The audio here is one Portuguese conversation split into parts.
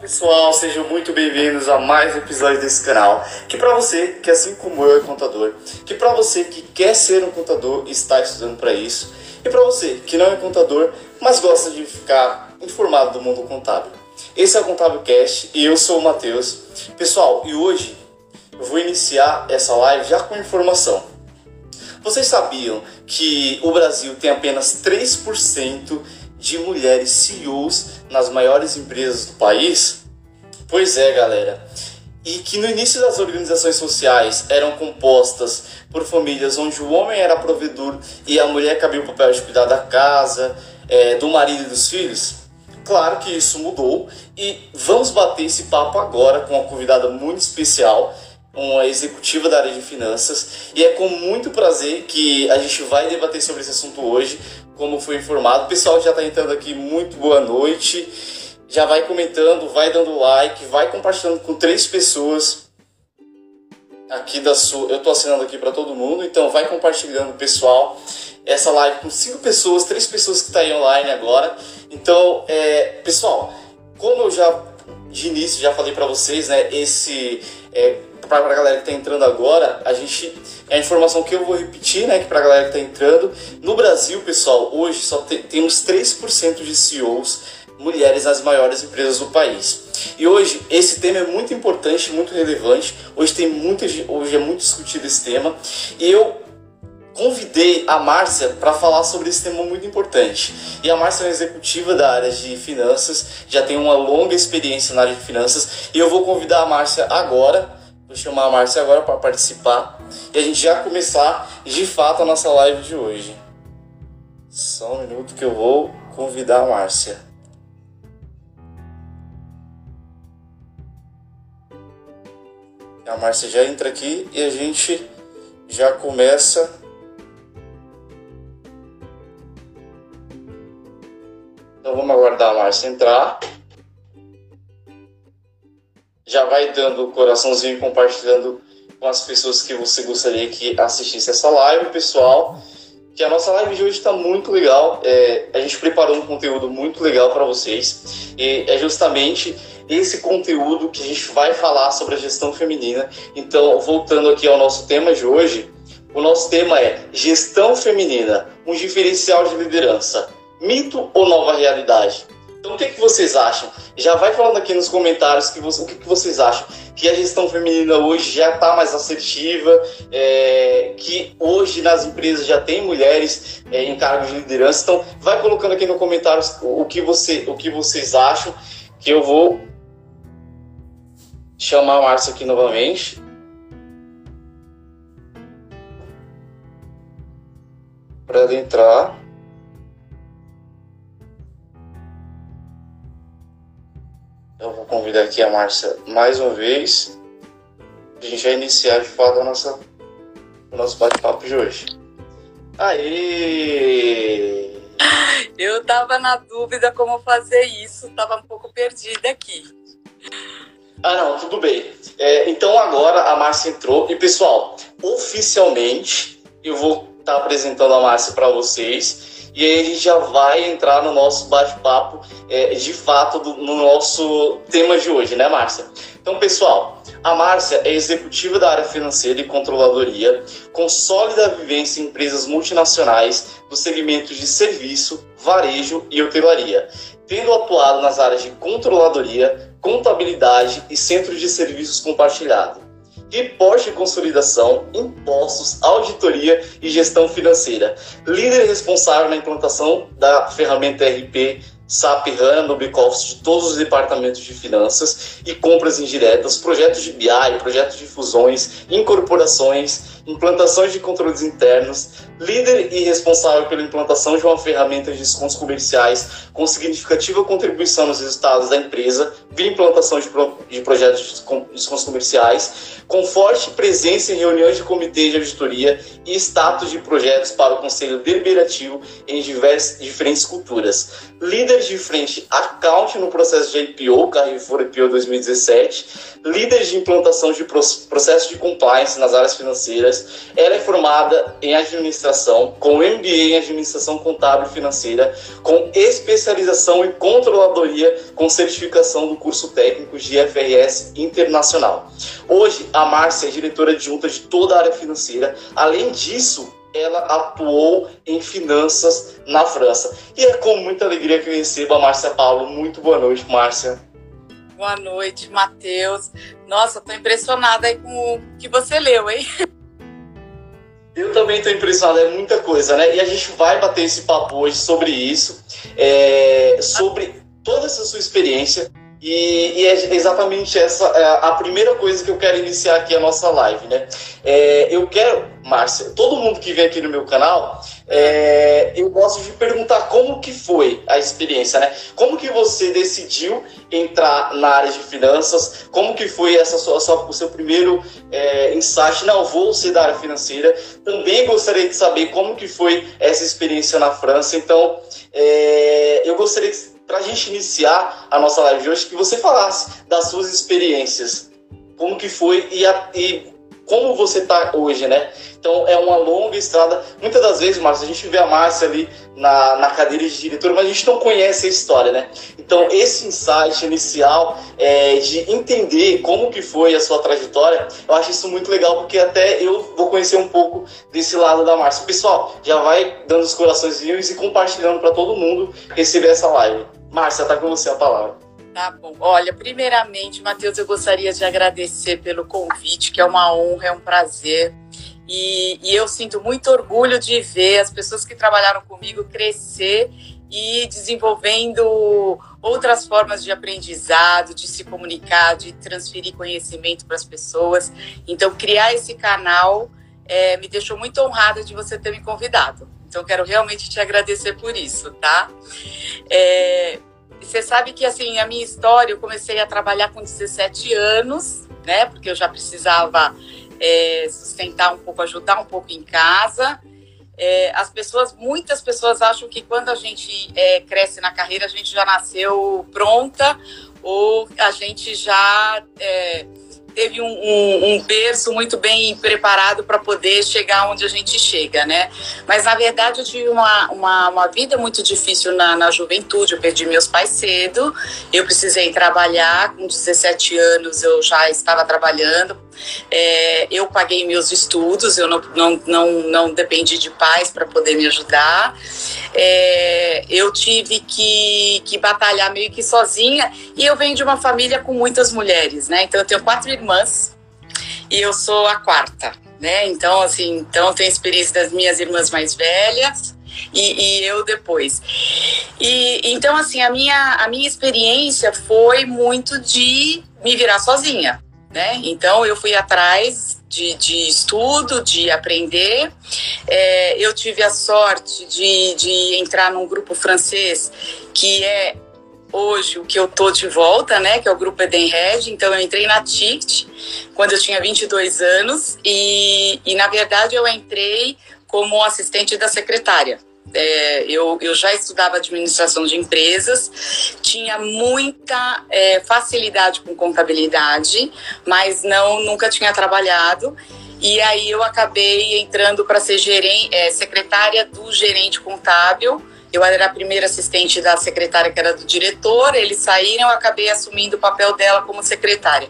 pessoal, sejam muito bem-vindos a mais um episódio desse canal. Que para você que assim como eu é contador, que para você que quer ser um contador e está estudando para isso, e para você que não é contador, mas gosta de ficar informado do mundo contábil. Esse é o Contábil Cast e eu sou o Matheus. Pessoal, e hoje eu vou iniciar essa live já com informação. Vocês sabiam que o Brasil tem apenas 3% de mulheres CEOs nas maiores empresas do país? Pois é, galera. E que no início das organizações sociais eram compostas por famílias onde o homem era provedor e a mulher cabia o papel de cuidar da casa, é, do marido e dos filhos? Claro que isso mudou e vamos bater esse papo agora com uma convidada muito especial, uma executiva da área de finanças, e é com muito prazer que a gente vai debater sobre esse assunto hoje como foi informado. O pessoal já está entrando aqui, muito boa noite. Já vai comentando, vai dando like, vai compartilhando com três pessoas aqui da sua. Eu estou assinando aqui para todo mundo, então vai compartilhando, pessoal, essa live com cinco pessoas, três pessoas que estão tá aí online agora. Então, é, pessoal, como eu já de início já falei para vocês, né, esse é, para a galera que está entrando agora, a gente é a informação que eu vou repetir, né, que para a galera que está entrando. No Brasil, pessoal, hoje só te, temos 3% de CEOs mulheres nas maiores empresas do país. E hoje esse tema é muito importante, muito relevante. Hoje tem muita, hoje é muito discutido esse tema. E eu convidei a Márcia para falar sobre esse tema muito importante. E a Márcia é executiva da área de finanças, já tem uma longa experiência na área de finanças. E eu vou convidar a Márcia agora Vou chamar a Márcia agora para participar e a gente já começar de fato a nossa live de hoje. Só um minuto que eu vou convidar a Márcia. A Márcia já entra aqui e a gente já começa. Então vamos aguardar a Márcia entrar já vai dando o coraçãozinho compartilhando com as pessoas que você gostaria que assistisse essa live, pessoal. Que a nossa live de hoje está muito legal. É, a gente preparou um conteúdo muito legal para vocês. E é justamente esse conteúdo que a gente vai falar sobre a gestão feminina. Então, voltando aqui ao nosso tema de hoje, o nosso tema é gestão feminina, um diferencial de liderança, mito ou nova realidade? Então, o que, que vocês acham? Já vai falando aqui nos comentários que você, o que, que vocês acham. Que a gestão feminina hoje já está mais assertiva, é, que hoje nas empresas já tem mulheres é, em cargos de liderança. Então, vai colocando aqui nos comentários o que, você, o que vocês acham, que eu vou chamar a Márcia aqui novamente. Para ela entrar. Eu vou convidar aqui a Márcia mais uma vez. A gente vai iniciar de fato a nossa, o nosso bate-papo de hoje. Aê! Eu tava na dúvida como fazer isso, tava um pouco perdida aqui. Ah, não, tudo bem. É, então agora a Márcia entrou. E pessoal, oficialmente eu vou estar tá apresentando a Márcia para vocês e aí a gente já vai entrar no nosso bate-papo é, de fato do, no nosso tema de hoje, né, Márcia? Então, pessoal, a Márcia é executiva da área financeira e controladoria, com sólida vivência em empresas multinacionais dos segmentos de serviço, varejo e hotelaria, tendo atuado nas áreas de controladoria, contabilidade e centros de serviços compartilhado reporte de consolidação, impostos, auditoria e gestão financeira. Líder responsável na implantação da ferramenta RP SAP HANA no back-office de todos os departamentos de finanças e compras indiretas, projetos de BI, projetos de fusões, incorporações, implantações de controles internos, líder e responsável pela implantação de uma ferramenta de descontos comerciais com significativa contribuição nos resultados da empresa via implantação de, pro, de projetos de descontos comerciais, com forte presença em reuniões de comitê de auditoria e status de projetos para o Conselho Deliberativo em diversas, diferentes culturas. Líder de frente account no processo de IPO, Carrefour IPO 2017, líder de implantação de processos de compliance nas áreas financeiras. Ela é formada em administração, com MBA em administração contábil e financeira, com especialização em controladoria, com certificação do curso técnico de FRS Internacional. Hoje, a Márcia é diretora adjunta de toda a área financeira. Além disso, ela atuou em finanças na França. E é com muita alegria que eu recebo a Márcia Paulo. Muito boa noite, Márcia. Boa noite, Matheus. Nossa, tô impressionada aí com o que você leu, hein? Eu também estou impressionado, é muita coisa, né? E a gente vai bater esse papo hoje sobre isso, é, sobre toda essa sua experiência. E, e, é exatamente essa é a primeira coisa que eu quero iniciar aqui a nossa live, né? É, eu quero, Márcia, todo mundo que vem aqui no meu canal, é, eu gosto de perguntar como que foi a experiência, né? Como que você decidiu entrar na área de finanças? Como que foi essa sua, sua o seu primeiro é, insight? Não, vou ser da área financeira. Também gostaria de saber como que foi essa experiência na França. Então, é, eu gostaria para a gente iniciar a nossa live de hoje, que você falasse das suas experiências, como que foi e, a, e como você está hoje, né? Então é uma longa estrada. Muitas das vezes, Márcia, a gente vê a Márcia ali na, na cadeira de diretor, mas a gente não conhece a história, né? Então esse insight inicial é, de entender como que foi a sua trajetória, eu acho isso muito legal, porque até eu vou conhecer um pouco desse lado da Márcia. Pessoal, já vai dando os coraçõezinhos e compartilhando para todo mundo receber essa live. Márcia, tá com você a palavra. Tá bom. Olha, primeiramente, Matheus, eu gostaria de agradecer pelo convite, que é uma honra, é um prazer. E, e, eu sinto muito orgulho de ver as pessoas que trabalharam comigo crescer e desenvolvendo outras formas de aprendizado, de se comunicar, de transferir conhecimento para as pessoas. Então, criar esse canal é, me deixou muito honrada de você ter me convidado. Então, quero realmente te agradecer por isso, tá? É, você sabe que, assim, a minha história, eu comecei a trabalhar com 17 anos, né? Porque eu já precisava é, sustentar um pouco, ajudar um pouco em casa. É, as pessoas, muitas pessoas acham que quando a gente é, cresce na carreira, a gente já nasceu pronta ou a gente já é, teve um, um, um, berço muito bem preparado para poder chegar onde a gente chega, né? Mas na verdade eu tive uma, uma, uma vida muito difícil na, na juventude. Eu perdi meus pais cedo, eu precisei trabalhar. Com 17 anos eu já estava trabalhando é, eu paguei meus estudos, eu não, não, não, não dependi de pais para poder me ajudar. É, eu tive que, que batalhar meio que sozinha e eu venho de uma família com muitas mulheres, né? Então eu tenho quatro irmãs e eu sou a quarta, né? Então, assim, então tenho experiência das minhas irmãs mais velhas. E, e, eu depois. E então assim a minha a minha experiência foi muito de me virar sozinha, né? Então eu fui atrás de, de estudo, de aprender. É, eu tive a sorte de, de entrar num grupo francês que é hoje o que eu tô de volta, né, que é o grupo Edenred. Então eu entrei na TICT quando eu tinha 22 anos e, e na verdade eu entrei como assistente da secretária. É, eu, eu já estudava administração de empresas, tinha muita é, facilidade com contabilidade, mas não nunca tinha trabalhado. E aí eu acabei entrando para ser gerente, é, secretária do gerente contábil. Eu era a primeira assistente da secretária que era do diretor. Eles saíram, eu acabei assumindo o papel dela como secretária.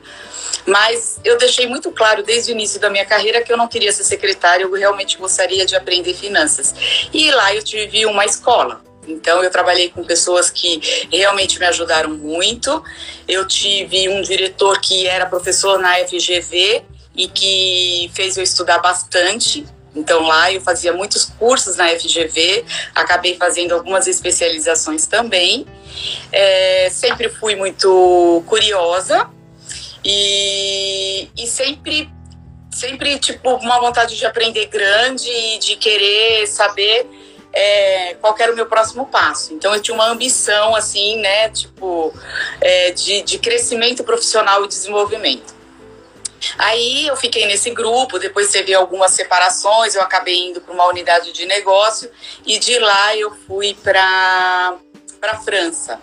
Mas eu deixei muito claro desde o início da minha carreira que eu não queria ser secretária, eu realmente gostaria de aprender finanças. E lá eu tive uma escola. Então, eu trabalhei com pessoas que realmente me ajudaram muito. Eu tive um diretor que era professor na FGV e que fez eu estudar bastante. Então, lá eu fazia muitos cursos na FGV, acabei fazendo algumas especializações também. É, sempre fui muito curiosa, e, e sempre, sempre, tipo, uma vontade de aprender grande e de querer saber é, qual era o meu próximo passo. Então eu tinha uma ambição, assim, né, tipo, é, de, de crescimento profissional e desenvolvimento. Aí eu fiquei nesse grupo, depois teve algumas separações, eu acabei indo para uma unidade de negócio e de lá eu fui para para França.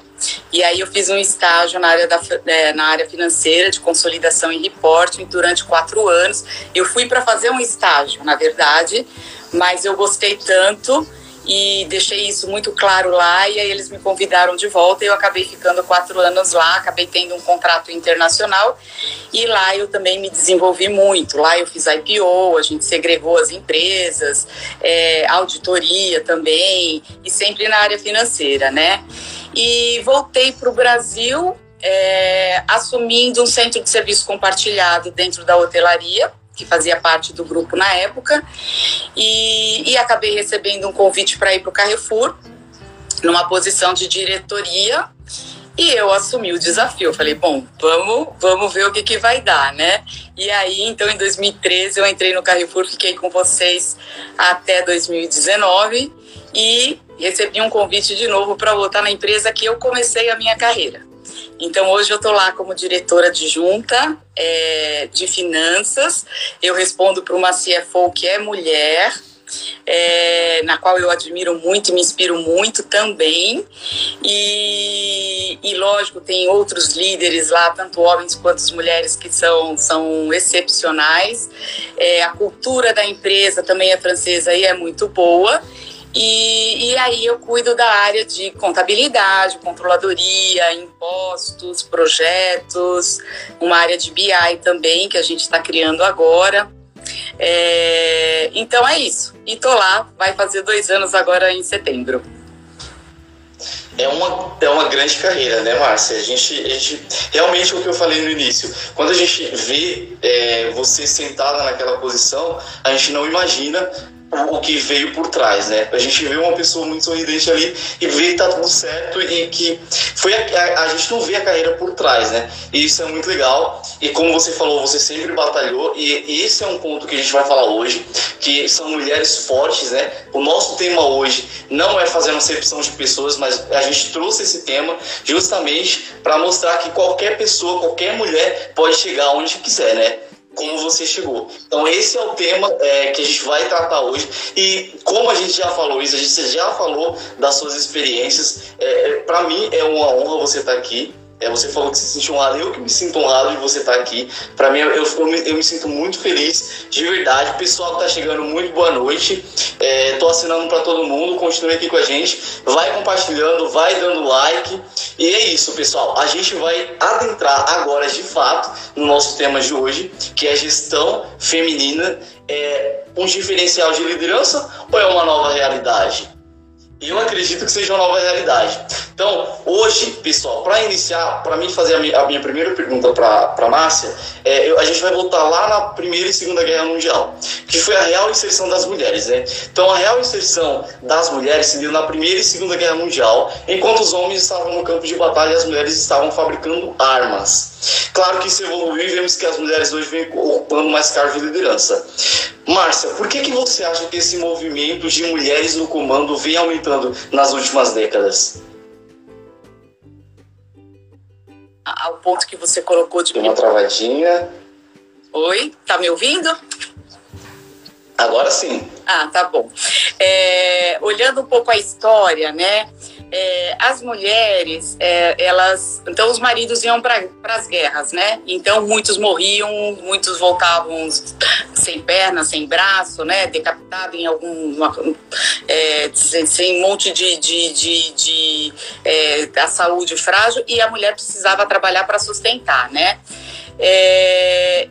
E aí eu fiz um estágio na área, da, é, na área financeira de consolidação e reporting durante quatro anos. Eu fui para fazer um estágio, na verdade, mas eu gostei tanto e deixei isso muito claro lá e aí eles me convidaram de volta e eu acabei ficando quatro anos lá, acabei tendo um contrato internacional e lá eu também me desenvolvi muito. Lá eu fiz IPO, a gente segregou as empresas, é, auditoria também e sempre na área financeira, né? E voltei para o Brasil é, assumindo um centro de serviço compartilhado dentro da hotelaria que fazia parte do grupo na época, e, e acabei recebendo um convite para ir para o Carrefour, numa posição de diretoria, e eu assumi o desafio. Falei, bom, vamos, vamos ver o que, que vai dar, né? E aí, então, em 2013, eu entrei no Carrefour, fiquei com vocês até 2019 e recebi um convite de novo para voltar na empresa que eu comecei a minha carreira. Então, hoje eu estou lá como diretora adjunta é, de finanças. Eu respondo para uma CFO que é mulher, é, na qual eu admiro muito e me inspiro muito também. E, e, lógico, tem outros líderes lá, tanto homens quanto mulheres, que são, são excepcionais. É, a cultura da empresa também é francesa e é muito boa. E, e aí eu cuido da área de contabilidade, controladoria, impostos, projetos, uma área de BI também que a gente está criando agora. É, então é isso. E tô lá, vai fazer dois anos agora em setembro. É uma, é uma grande carreira, né, Márcia? A gente, a gente, realmente o que eu falei no início, quando a gente vê é, você sentada naquela posição, a gente não imagina o que veio por trás, né? A gente vê uma pessoa muito sorridente ali e vê que tá tudo certo e que foi a, a, a, gente não vê a carreira por trás, né? E isso é muito legal. E como você falou, você sempre batalhou e esse é um ponto que a gente vai falar hoje, que são mulheres fortes, né? O nosso tema hoje não é fazer uma acepção de pessoas, mas a gente trouxe esse tema justamente para mostrar que qualquer pessoa, qualquer mulher pode chegar onde quiser, né? Como você chegou. Então esse é o tema é, que a gente vai tratar hoje e como a gente já falou isso, a gente já falou das suas experiências. É, é Para mim é uma honra você estar aqui. É, você falou que se sentiu honrado, eu que me sinto honrado de você estar aqui. Para mim, eu, eu, me, eu, me, sinto muito feliz, de verdade. Pessoal que está chegando, muito boa noite. É, assinando para todo mundo, continue aqui com a gente. Vai compartilhando, vai dando like. E é isso, pessoal. A gente vai adentrar agora, de fato, no nosso tema de hoje, que é gestão feminina. É um diferencial de liderança ou é uma nova realidade? Eu acredito que seja uma nova realidade. Então, hoje, pessoal, para iniciar, para mim fazer a minha, a minha, primeira pergunta para a Márcia, é, eu, a gente vai voltar lá na Primeira e Segunda Guerra Mundial, que foi a real inserção das mulheres. Né? Então, a real inserção das mulheres se deu na Primeira e Segunda Guerra Mundial, enquanto os homens estavam no campo de batalha e as mulheres estavam fabricando armas. Claro que isso evoluiu e vemos que as mulheres hoje vêm ocupando mais cargos de liderança. Márcia, por que, que você acha que esse movimento de mulheres no comando vem aumentando nas últimas décadas? Ao ponto que você colocou de. Uma travadinha. Oi, tá me ouvindo? Agora sim. Ah, tá bom. É, olhando um pouco a história, né? É, as mulheres, é, elas. Então, os maridos iam para as guerras, né? Então, muitos morriam, muitos voltavam sem perna, sem braço, né? Decapitado em algum. É, sem, um monte de. de, de, de é, da saúde frágil, e a mulher precisava trabalhar para sustentar, né? É,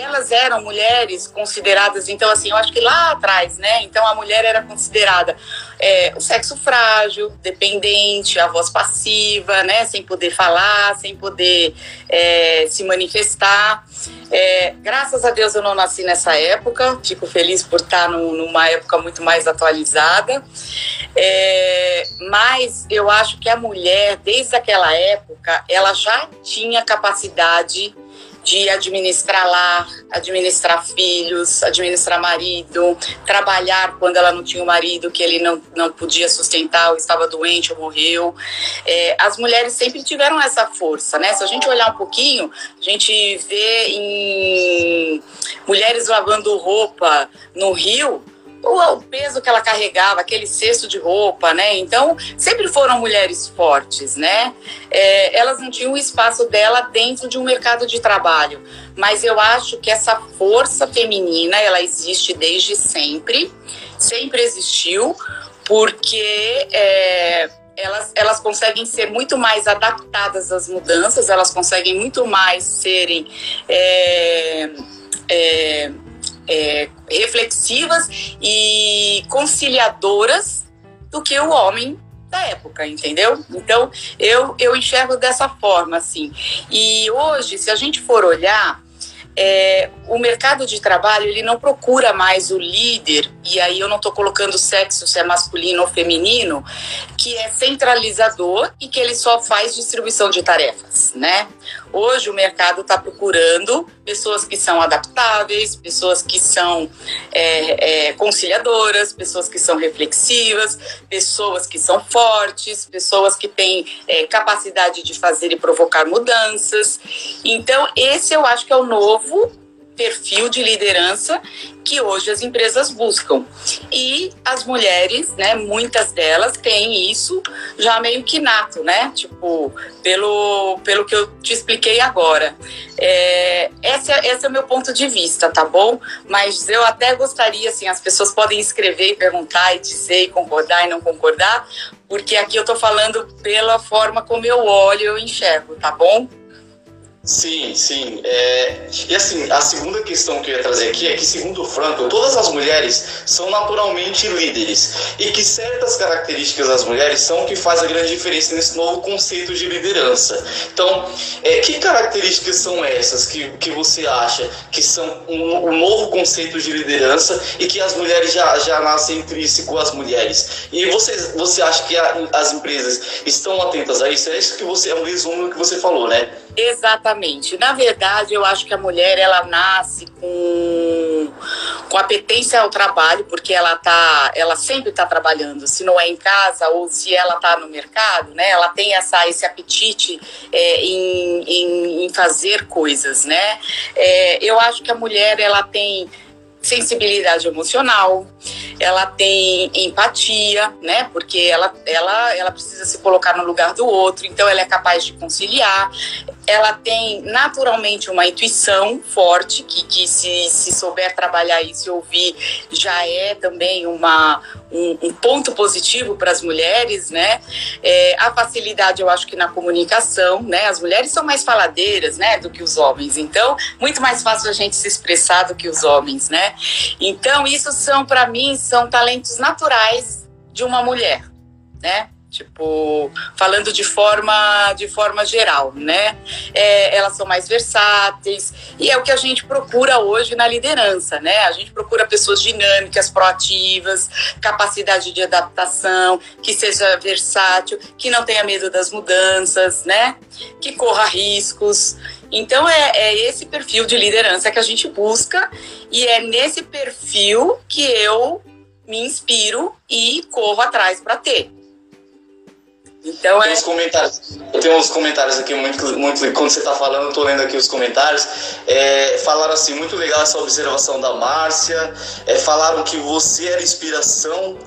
elas eram mulheres consideradas, então assim, eu acho que lá atrás, né? Então a mulher era considerada é, o sexo frágil, dependente, a voz passiva, né? Sem poder falar, sem poder é, se manifestar. É, graças a Deus eu não nasci nessa época, fico feliz por estar numa época muito mais atualizada. É, mas eu acho que a mulher, desde aquela época, ela já tinha capacidade de administrar lar, administrar filhos, administrar marido, trabalhar quando ela não tinha o marido que ele não, não podia sustentar, ou estava doente ou morreu. É, as mulheres sempre tiveram essa força, né? Se a gente olhar um pouquinho, a gente vê em mulheres lavando roupa no rio, o, peso que ela carregava, aquele cesto de roupa, né? Então, sempre foram mulheres fortes, né? É, elas não tinham o espaço dela dentro de um mercado de trabalho. Mas eu acho que essa força feminina, ela existe desde sempre, sempre existiu, porque é, elas, elas conseguem ser muito mais adaptadas às mudanças, elas conseguem muito mais serem. É, é, reflexivas e conciliadoras do que o homem da época, entendeu? Então, eu, eu enxergo dessa forma, assim. E hoje, se a gente for olhar, é, o mercado de trabalho ele não procura mais o líder, e aí eu não estou colocando sexo, se é masculino ou feminino, que é centralizador e que ele só faz distribuição de tarefas, né? Hoje o mercado está procurando pessoas que são adaptáveis, pessoas que são é, é, conciliadoras, pessoas que são reflexivas, pessoas que são fortes, pessoas que têm é, capacidade de fazer e provocar mudanças. Então, esse eu acho que é o novo perfil de liderança que hoje as empresas buscam. E as mulheres, né, muitas delas têm isso já meio que nato, né? Tipo, pelo, pelo que eu te expliquei agora. É, esse, esse é o meu ponto de vista, tá bom? Mas eu até gostaria, assim, as pessoas podem escrever e perguntar e dizer e concordar e não concordar, porque aqui eu tô falando pela forma como eu olho, eu enxergo, tá bom? Sim, sim. É... E assim, a segunda questão que eu ia trazer aqui é que, segundo Franco, todas as mulheres são naturalmente líderes e que certas características das mulheres são o que faz a grande diferença nesse novo conceito de liderança. Então, é, que características são essas que, que você acha que são um, um novo conceito de liderança e que as mulheres já, já nascem intrínseco às mulheres? E você, você acha que a, as empresas estão atentas a isso? É isso que você, é um resumo que você falou, né? Exatamente. Na verdade, eu acho que a mulher ela nasce com, com apetência ao trabalho, porque ela tá, ela sempre está trabalhando. Se não é em casa ou se ela está no mercado, né? Ela tem essa, esse apetite é, em, em, em, fazer coisas, né? É, eu acho que a mulher ela tem sensibilidade emocional, ela tem empatia, né? Porque ela, ela, ela precisa se colocar no lugar do outro, então ela é capaz de conciliar. Ela tem naturalmente uma intuição forte, que, que se, se souber trabalhar isso e ouvir, já é também uma, um, um ponto positivo para as mulheres, né? É, a facilidade, eu acho que na comunicação, né? As mulheres são mais faladeiras, né? Do que os homens, então, muito mais fácil a gente se expressar do que os homens, né? Então, isso são, para mim, são talentos naturais de uma mulher, né? Tipo, falando de forma, de forma geral, né? É, elas são mais versáteis e é o que a gente procura hoje na liderança, né? A gente procura pessoas dinâmicas, proativas, capacidade de adaptação, que seja versátil, que não tenha medo das mudanças, né? Que corra riscos. Então é, é esse perfil de liderança que a gente busca e é nesse perfil que eu me inspiro e corro atrás para ter. Então tem é. Uns comentários, tenho uns comentários aqui muito, muito. Quando você está falando, eu tô lendo aqui os comentários. É, falaram assim: muito legal essa observação da Márcia. É, falaram que você era inspiração.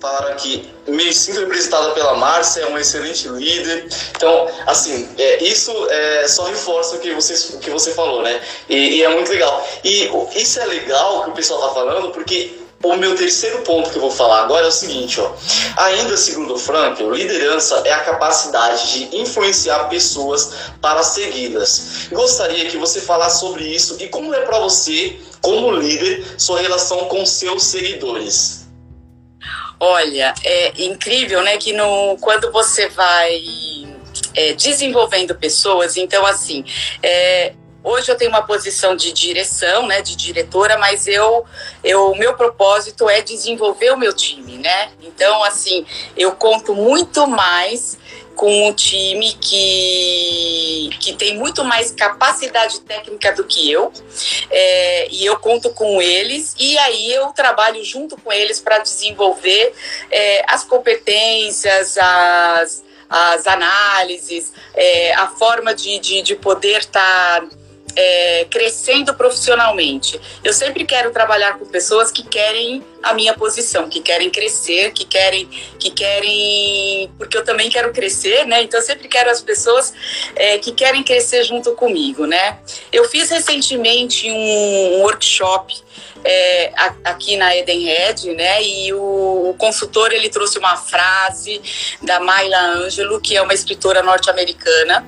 Falaram que me sinto representada pela Márcia, é uma excelente líder. Então, assim, é, isso é, só reforça o que você, o que você falou, né? E, e é muito legal. E isso é legal que o pessoal tá falando, porque o meu terceiro ponto que eu vou falar agora é o seguinte, ó. Ainda segundo Frank, liderança é a capacidade de influenciar pessoas para segui-las. Gostaria que você falasse sobre isso e como é para você, como líder, sua relação com seus seguidores. Olha, é incrível, né, que no, quando você vai é, desenvolvendo pessoas, então assim, é, Hoje eu tenho uma posição de direção, né, de diretora, mas eu, eu, meu propósito é desenvolver o meu time, né? Então, assim, eu conto muito mais com um time que, que tem muito mais capacidade técnica do que eu, é, e eu conto com eles, e aí eu trabalho junto com eles para desenvolver é, as competências, as, as análises, é, a forma de, de, de poder estar. Tá é, crescendo profissionalmente. Eu sempre quero trabalhar com pessoas que querem a minha posição, que querem crescer, que querem, que querem, porque eu também quero crescer, né? Então eu sempre quero as pessoas é, que querem crescer junto comigo, né? Eu fiz recentemente um workshop é, aqui na Edenred, né? E o, o, consultor ele trouxe uma frase da Mayla Angelou, que é uma escritora norte-americana,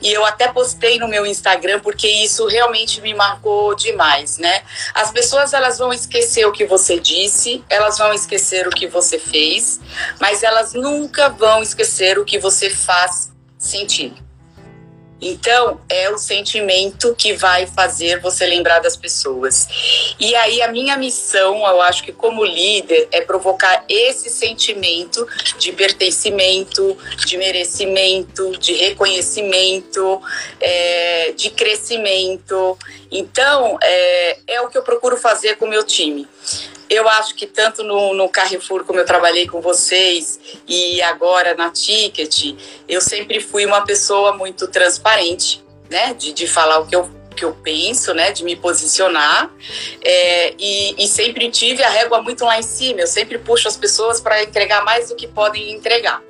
e eu até postei no meu Instagram porque isso realmente me marcou demais, né? As pessoas elas vão esquecer o que você disse, elas vão esquecer o que você fez, mas elas nunca vão esquecer o que você faz sentir. Então, é o sentimento que vai fazer você lembrar das pessoas. E aí, a minha missão, eu acho que como líder, é provocar esse sentimento de pertencimento, de merecimento, de reconhecimento, é, de crescimento. Então, é, é o que eu procuro fazer com o meu time eu acho que tanto no, no, Carrefour, como eu trabalhei com vocês, e agora na Ticket, eu sempre fui uma pessoa muito transparente, né? De, de falar o que eu, que eu penso, né? De me posicionar. É, e, e sempre tive a régua muito lá em cima. Eu sempre puxo as pessoas para entregar mais do que podem entregar.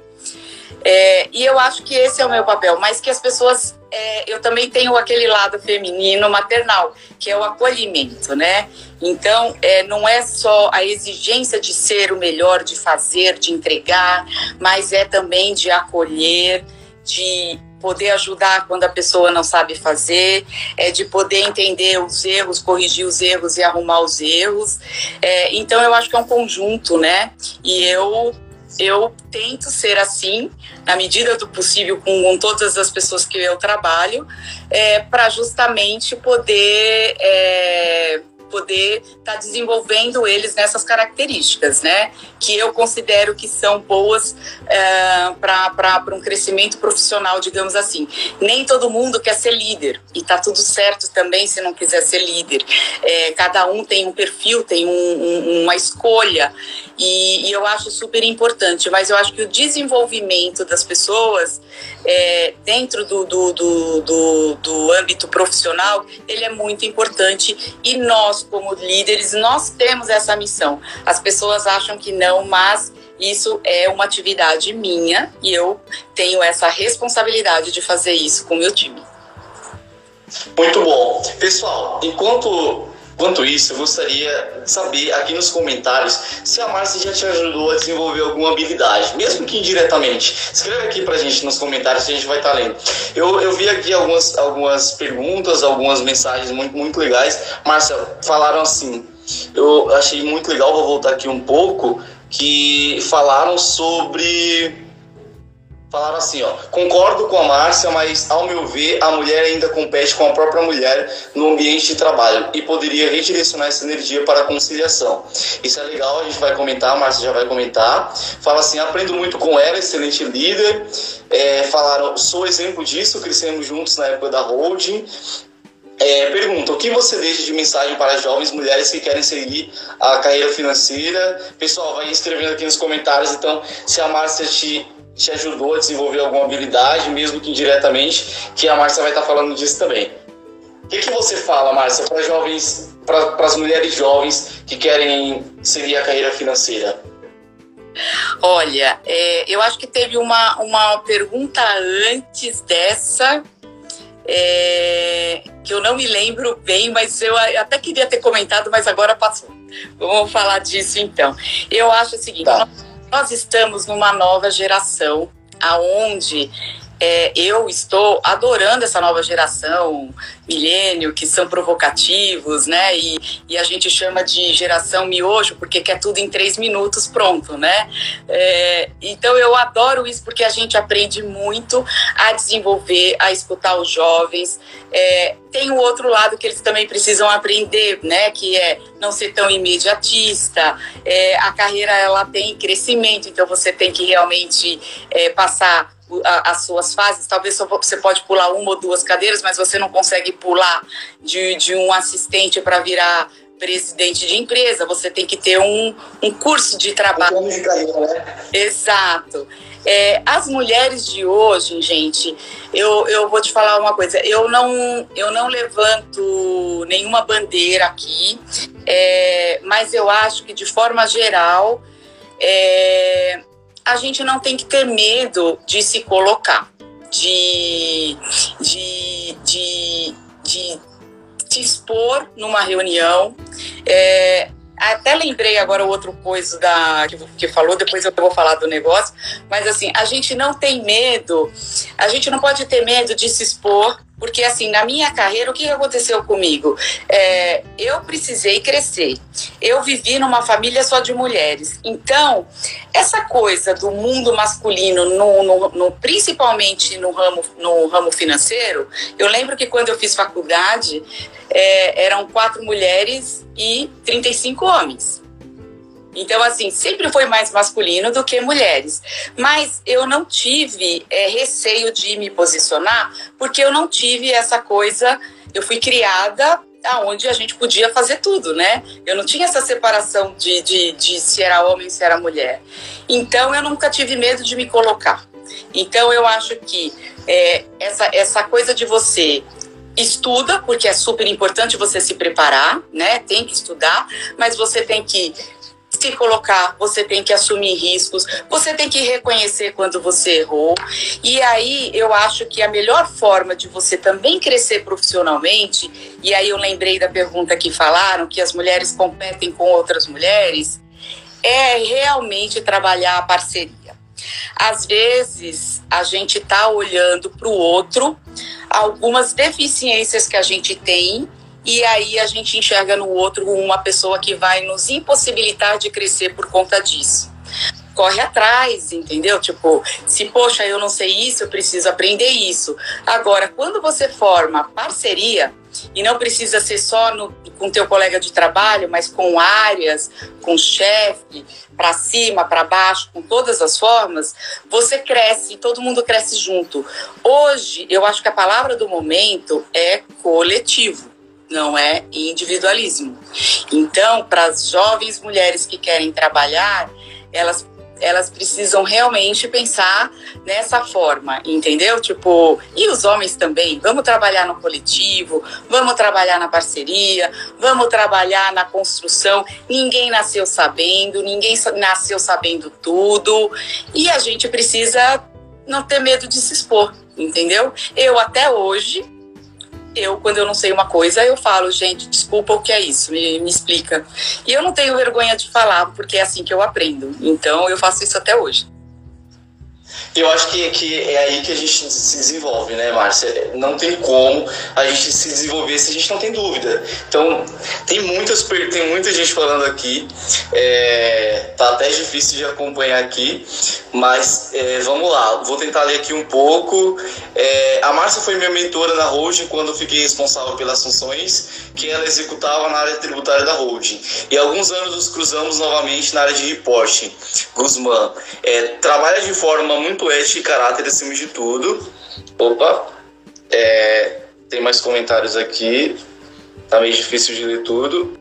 É, e eu acho que esse é o meu papel, mas que as pessoas. É, eu também tenho aquele lado feminino maternal, que é o acolhimento, né? Então, é, não é só a exigência de ser o melhor, de fazer, de entregar, mas é também de acolher, de poder ajudar quando a pessoa não sabe fazer, é de poder entender os erros, corrigir os erros e arrumar os erros. É, então, eu acho que é um conjunto, né? E eu eu tento ser assim, na medida do possível, com, com todas as pessoas que eu trabalho, é, para justamente poder. É, poder estar tá desenvolvendo eles nessas características, né? Que eu considero que são boas é, para um crescimento profissional, digamos assim. Nem todo mundo quer ser líder, e tá tudo certo também se não quiser ser líder. É, cada um tem um perfil, tem um, um, uma escolha, e, e, eu acho super importante, mas eu acho que o desenvolvimento das pessoas é, dentro do, do, do, do, do âmbito profissional, ele é muito importante, e nós como líderes, nós temos essa missão. As pessoas acham que não, mas isso é uma atividade minha e eu tenho essa responsabilidade de fazer isso com o meu time. Muito bom. Pessoal, enquanto Quanto isso, eu gostaria de saber aqui nos comentários se a Márcia já te ajudou a desenvolver alguma habilidade, mesmo que indiretamente. Escreve aqui pra gente nos comentários que a gente vai estar tá lendo. Eu, eu vi aqui algumas, algumas perguntas, algumas mensagens muito, muito legais. Márcia, falaram assim, eu achei muito legal, vou voltar aqui um pouco, que falaram sobre falaram assim, ó, concordo com a Márcia, mas ao meu ver, a mulher ainda compete com a própria mulher no ambiente de trabalho e poderia redirecionar essa energia para a conciliação. Isso é legal, a gente vai comentar, a Márcia já vai comentar. Fala assim, aprendo muito com ela, excelente líder. É, falaram, sou exemplo disso, crescemos juntos na época da holding. É, pergunta, o que você deixa de mensagem para jovens mulheres que querem seguir a carreira financeira? Pessoal, vai escrevendo aqui nos comentários, então, se a Márcia te te ajudou a desenvolver alguma habilidade, mesmo que indiretamente, que a Márcia vai estar falando disso também. O que, que você fala, Márcia, para jovens, para as mulheres jovens que querem seguir a carreira financeira? Olha, é, eu acho que teve uma, uma pergunta antes dessa, é, que eu não me lembro bem, mas eu até queria ter comentado, mas agora passou. Vamos falar disso então. Eu acho o seguinte: tá. nós nós estamos numa nova geração aonde é, eu estou adorando essa nova geração, milênio, que são provocativos, né? E, e, a gente chama de geração miojo, porque quer tudo em três minutos pronto, né? É, então eu adoro isso porque a gente aprende muito a desenvolver, a escutar os jovens. É, tem o outro lado que eles também precisam aprender, né? Que é não ser tão imediatista. É, a carreira ela tem crescimento, então você tem que realmente é, passar as suas fases, talvez você pode pular uma ou duas cadeiras, mas você não consegue pular de, de um assistente para virar presidente de empresa, você tem que ter um, um curso de trabalho. Um de carreira, né? Exato. É, as mulheres de hoje, gente, eu, eu vou te falar uma coisa, eu não, eu não levanto nenhuma bandeira aqui, é, mas eu acho que de forma geral é, a gente não tem que ter medo de se colocar, de, de, de, de se expor numa reunião. É, até lembrei agora o outro coisa da que, que falou, depois eu vou falar do negócio, mas assim, a gente não tem medo, a gente não pode ter medo de se expor, porque assim, na minha carreira, o que aconteceu comigo? É, eu precisei crescer. Eu vivi numa família só de mulheres. Então, essa coisa do mundo masculino, no, no, no, principalmente no ramo, no ramo financeiro, eu lembro que quando eu fiz faculdade, é, eram quatro mulheres e 35 homens. Então, assim, sempre foi mais masculino do que mulheres. Mas eu não tive é, receio de me posicionar, porque eu não tive essa coisa. Eu fui criada aonde a gente podia fazer tudo, né? Eu não tinha essa separação de, de, de se era homem, se era mulher. Então, eu nunca tive medo de me colocar. Então, eu acho que é, essa, essa coisa de você estuda, porque é super importante você se preparar, né? Tem que estudar, mas você tem que se colocar, você tem que assumir riscos, você tem que reconhecer quando você errou. E aí eu acho que a melhor forma de você também crescer profissionalmente, e aí eu lembrei da pergunta que falaram, que as mulheres competem com outras mulheres, é realmente trabalhar a parceria. Às vezes a gente está olhando para o outro algumas deficiências que a gente tem e aí a gente enxerga no outro uma pessoa que vai nos impossibilitar de crescer por conta disso. Corre atrás, entendeu? Tipo, se, poxa, eu não sei isso, eu preciso aprender isso. Agora, quando você forma parceria, e não precisa ser só no, com teu colega de trabalho, mas com áreas, com chefe, para cima, para baixo, com todas as formas, você cresce, todo mundo cresce junto. Hoje, eu acho que a palavra do momento é coletivo não é individualismo. Então, para as jovens mulheres que querem trabalhar, elas elas precisam realmente pensar nessa forma, entendeu? Tipo, e os homens também, vamos trabalhar no coletivo, vamos trabalhar na parceria, vamos trabalhar na construção. Ninguém nasceu sabendo, ninguém nasceu sabendo tudo, e a gente precisa não ter medo de se expor, entendeu? Eu até hoje eu, quando eu não sei uma coisa, eu falo, gente, desculpa, o que é isso? Me, me explica. E eu não tenho vergonha de falar, porque é assim que eu aprendo. Então, eu faço isso até hoje. Eu acho que, que é aí que a gente se desenvolve, né, Márcia? Não tem como a gente se desenvolver se a gente não tem dúvida. Então, tem, muitas, tem muita gente falando aqui, é, tá até difícil de acompanhar aqui, mas é, vamos lá, vou tentar ler aqui um pouco. É, a Márcia foi minha mentora na holding quando eu fiquei responsável pelas funções que ela executava na área tributária da holding. E alguns anos nos cruzamos novamente na área de reporting. Guzmán é, trabalha de forma muito ética e caráter acima de tudo. Opa, é, tem mais comentários aqui. Tá meio difícil de ler tudo.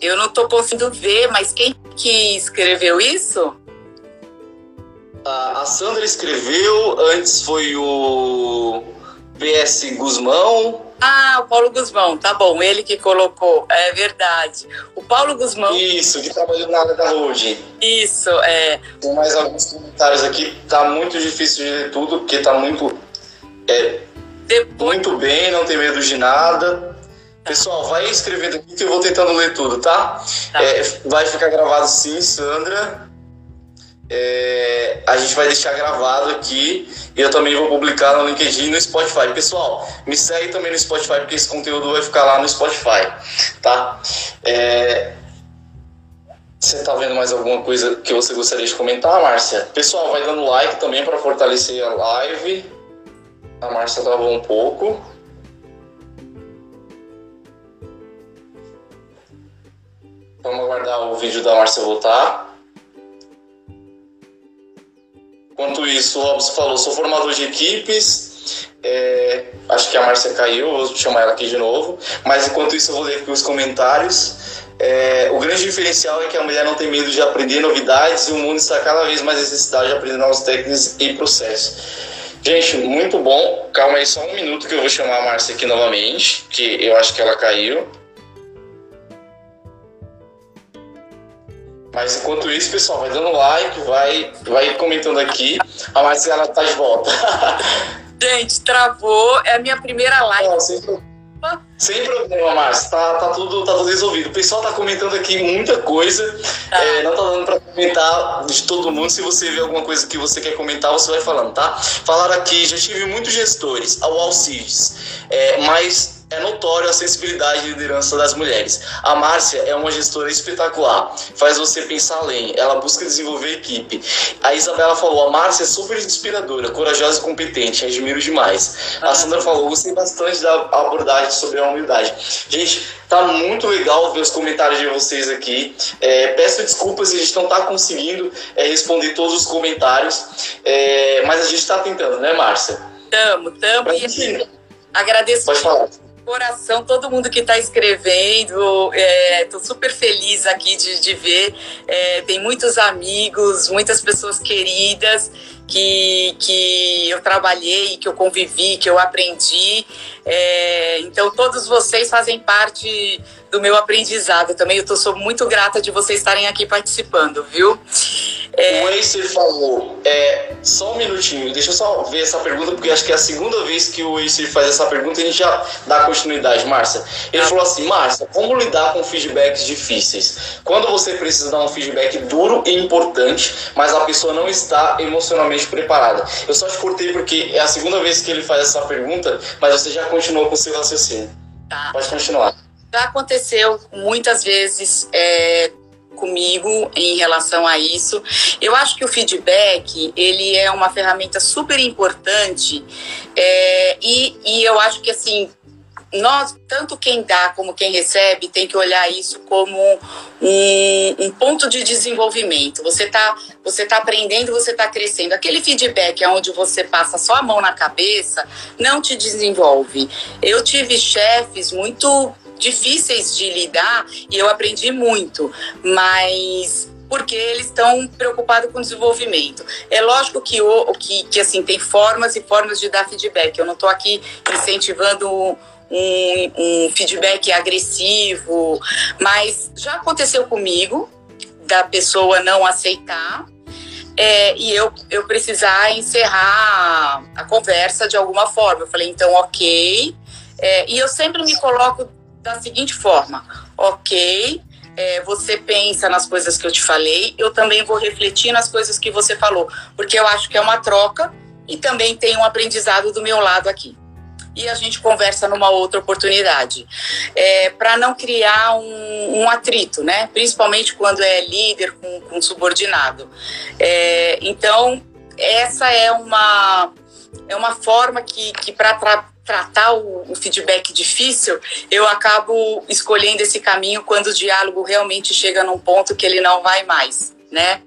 Eu não tô conseguindo ver, mas quem que escreveu isso? A, a Sandra escreveu, antes foi o PS Guzmão. Ah, o Paulo Guzmão, tá bom, ele que colocou, é verdade. O Paulo Guzmão. Isso, que trabalhou na área da hoje. Isso, é. Tem mais alguns comentários aqui, tá muito difícil de ler tudo, porque tá muito. É, Depois... Muito bem, não tem medo de nada. Tá. Pessoal, vai escrevendo aqui que eu vou tentando ler tudo, tá? tá. É, vai ficar gravado sim, Sandra. É, a gente vai deixar gravado aqui e eu também vou publicar no LinkedIn e no Spotify. Pessoal, me segue também no Spotify porque esse conteúdo vai ficar lá no Spotify, tá? É, você tá vendo mais alguma coisa que você gostaria de comentar, Márcia? Pessoal, vai dando like também para fortalecer a live. A Márcia travou um pouco. Vamos aguardar o vídeo da Márcia voltar. Enquanto isso, o Robson falou, sou formador de equipes, é, acho que a Márcia caiu, vou chamar ela aqui de novo. Mas enquanto isso, eu vou ler aqui os comentários. É, o grande diferencial é que a mulher não tem medo de aprender novidades e o mundo está cada vez mais necessidade de aprender novas técnicas e processos. Gente, muito bom. Calma aí, só um minuto que eu vou chamar a Márcia aqui novamente, que eu acho que ela caiu. Mas enquanto isso, pessoal, vai dando like, vai, vai comentando aqui. A Márcia ela tá de volta. Gente, travou. É a minha primeira live. Não, sem, sem problema, Márcia. Tá, tá, tudo, tá tudo resolvido. O pessoal tá comentando aqui muita coisa. Tá. É, não tá dando pra comentar de todo mundo. Se você vê alguma coisa que você quer comentar, você vai falando, tá? Falaram aqui, já tive muitos gestores, ao Alcides. É, mas é notório a sensibilidade e liderança das mulheres. A Márcia é uma gestora espetacular, faz você pensar além, ela busca desenvolver equipe. A Isabela falou, a Márcia é super inspiradora, corajosa e competente, admiro demais. A Sandra falou, gostei bastante da abordagem sobre a humildade. Gente, tá muito legal ver os comentários de vocês aqui. É, peço desculpas se a gente não tá conseguindo é, responder todos os comentários, é, mas a gente está tentando, né, Márcia? Tamo, tamo. E assim, agradeço. Pode falar coração todo mundo que está escrevendo. Estou é, super feliz aqui de, de ver. É, tem muitos amigos, muitas pessoas queridas que, que eu trabalhei, que eu convivi, que eu aprendi. É, então, todos vocês fazem parte do meu aprendizado também. Eu tô, sou muito grata de vocês estarem aqui participando, viu? É... O Acer falou, é, só um minutinho, deixa eu só ver essa pergunta, porque acho que é a segunda vez que o Acer faz essa pergunta e a gente já dá continuidade, Márcia. Ele ah. falou assim, Márcia, como lidar com feedbacks difíceis? Quando você precisa dar um feedback duro e importante, mas a pessoa não está emocionalmente preparada. Eu só te cortei porque é a segunda vez que ele faz essa pergunta, mas você já continuou com o seu raciocínio. Tá. Pode continuar. Já aconteceu muitas vezes é, comigo em relação a isso. Eu acho que o feedback ele é uma ferramenta super importante é, e, e eu acho que assim nós, tanto quem dá como quem recebe, tem que olhar isso como um, um ponto de desenvolvimento. Você está você tá aprendendo, você está crescendo. Aquele feedback onde você passa só a mão na cabeça não te desenvolve. Eu tive chefes muito difíceis de lidar e eu aprendi muito, mas porque eles estão preocupados com o desenvolvimento. É lógico que, o, que, que assim tem formas e formas de dar feedback. Eu não estou aqui incentivando um, um, feedback agressivo, mas já aconteceu comigo da pessoa não aceitar é, e eu, eu precisar encerrar a conversa de alguma forma. Eu falei, então, ok. É, e eu sempre me coloco da seguinte forma: ok, é, você pensa nas coisas que eu te falei, eu também vou refletir nas coisas que você falou, porque eu acho que é uma troca e também tem um aprendizado do meu lado aqui. E a gente conversa numa outra oportunidade, é, para não criar um, um, atrito, né? Principalmente quando é líder com, com subordinado. É, então, essa é uma é uma forma que, que para tratar o, o, feedback difícil, eu acabo escolhendo esse caminho quando o diálogo realmente chega num ponto que ele não vai mais, né?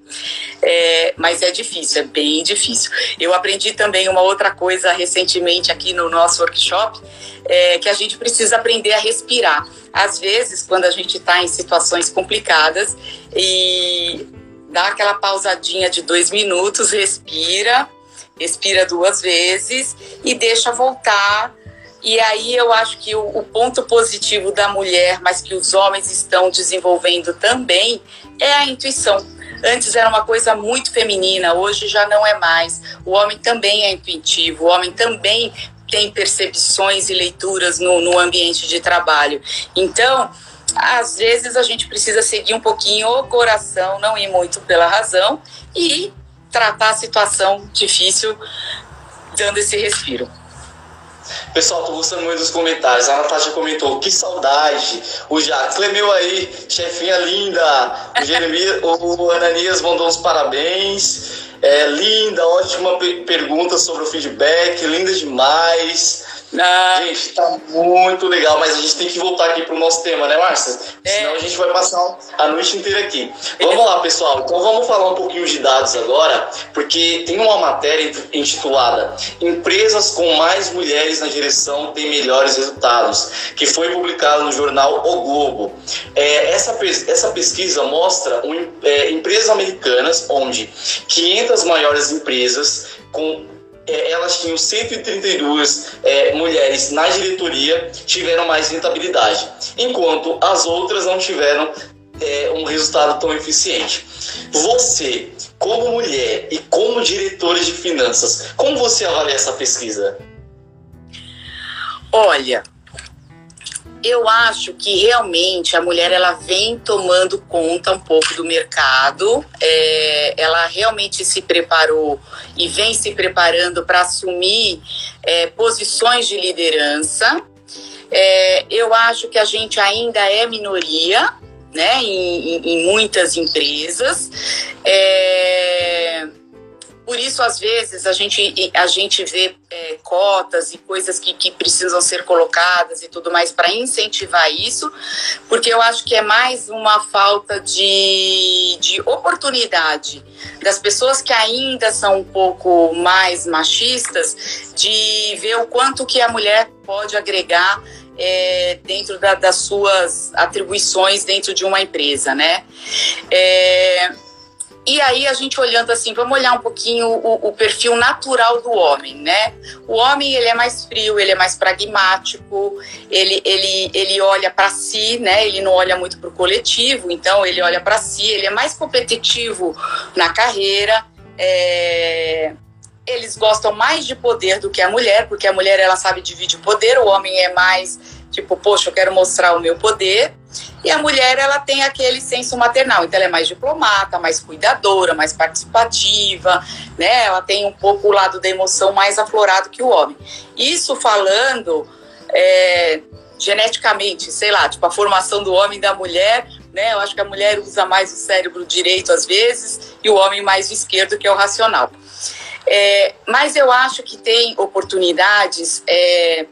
É, mas é difícil, é bem difícil. Eu aprendi também uma outra coisa recentemente aqui no nosso workshop, é, que a gente precisa aprender a respirar. Às vezes, quando a gente está em situações complicadas e dá aquela pausadinha de dois minutos, respira expira duas vezes e deixa voltar. E aí eu acho que o, o, ponto positivo da mulher, mas que os homens estão desenvolvendo também, é a intuição. Antes era uma coisa muito feminina, hoje já não é mais. O homem também é intuitivo, o homem também tem percepções e leituras no, no ambiente de trabalho. Então, às vezes a gente precisa seguir um pouquinho o coração, não ir muito pela razão e tratar a situação difícil dando esse respiro. Pessoal, tô gostando muito dos comentários. A Natasha comentou, que saudade. O Jacques Lemeu aí, chefinha linda. O Jeremias, o Ananias mandou uns parabéns. É, linda, ótima pergunta sobre o feedback, linda demais. Ah. Gente, tá muito legal, mas a gente tem que voltar aqui pro nosso tema, né, Márcia? É. Senão a gente vai passar a noite inteira aqui. Vamos lá, pessoal. Então vamos falar um pouquinho de dados agora, porque tem uma matéria intitulada Empresas com mais mulheres na direção têm melhores resultados, que foi publicada no jornal O Globo. É, essa, essa pesquisa mostra um, é, empresas americanas onde 500 maiores empresas com é, elas tinham 132 é, mulheres na diretoria, tiveram mais rentabilidade, enquanto as outras não tiveram é, um resultado tão eficiente. Você, como mulher e como diretora de finanças, como você avalia essa pesquisa? Olha, eu acho que realmente a mulher ela vem tomando conta um pouco do mercado, é, ela realmente se preparou e vem se preparando para assumir é, posições de liderança. É, eu acho que a gente ainda é minoria, né, em, em muitas empresas. É, por isso, às vezes, a gente, a gente vê é, cotas e coisas que, que precisam ser colocadas e tudo mais para incentivar isso, porque eu acho que é mais uma falta de, de oportunidade das pessoas que ainda são um pouco mais machistas de ver o quanto que a mulher pode agregar é, dentro da, das suas atribuições dentro de uma empresa, né? É, e aí a gente olhando assim, vamos olhar um pouquinho o, o, perfil natural do homem, né? O homem ele é mais frio, ele é mais pragmático, ele ele, ele olha para si, né? Ele não olha muito para o coletivo, então ele olha para si, ele é mais competitivo na carreira. É... Eles gostam mais de poder do que a mulher, porque a mulher ela sabe dividir o poder, o homem é mais tipo, poxa, eu quero mostrar o meu poder. E a mulher, ela tem aquele senso maternal, então ela é mais diplomata, mais cuidadora, mais participativa, né? Ela tem um pouco o lado da emoção mais aflorado que o homem. Isso falando é, geneticamente, sei lá, tipo a formação do homem e da mulher, né? Eu acho que a mulher usa mais o cérebro direito às vezes e o homem mais o esquerdo, que é o racional. É, mas eu acho que tem oportunidades é,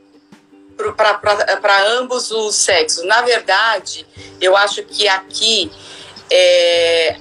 para ambos os sexos. Na verdade, eu acho que aqui é,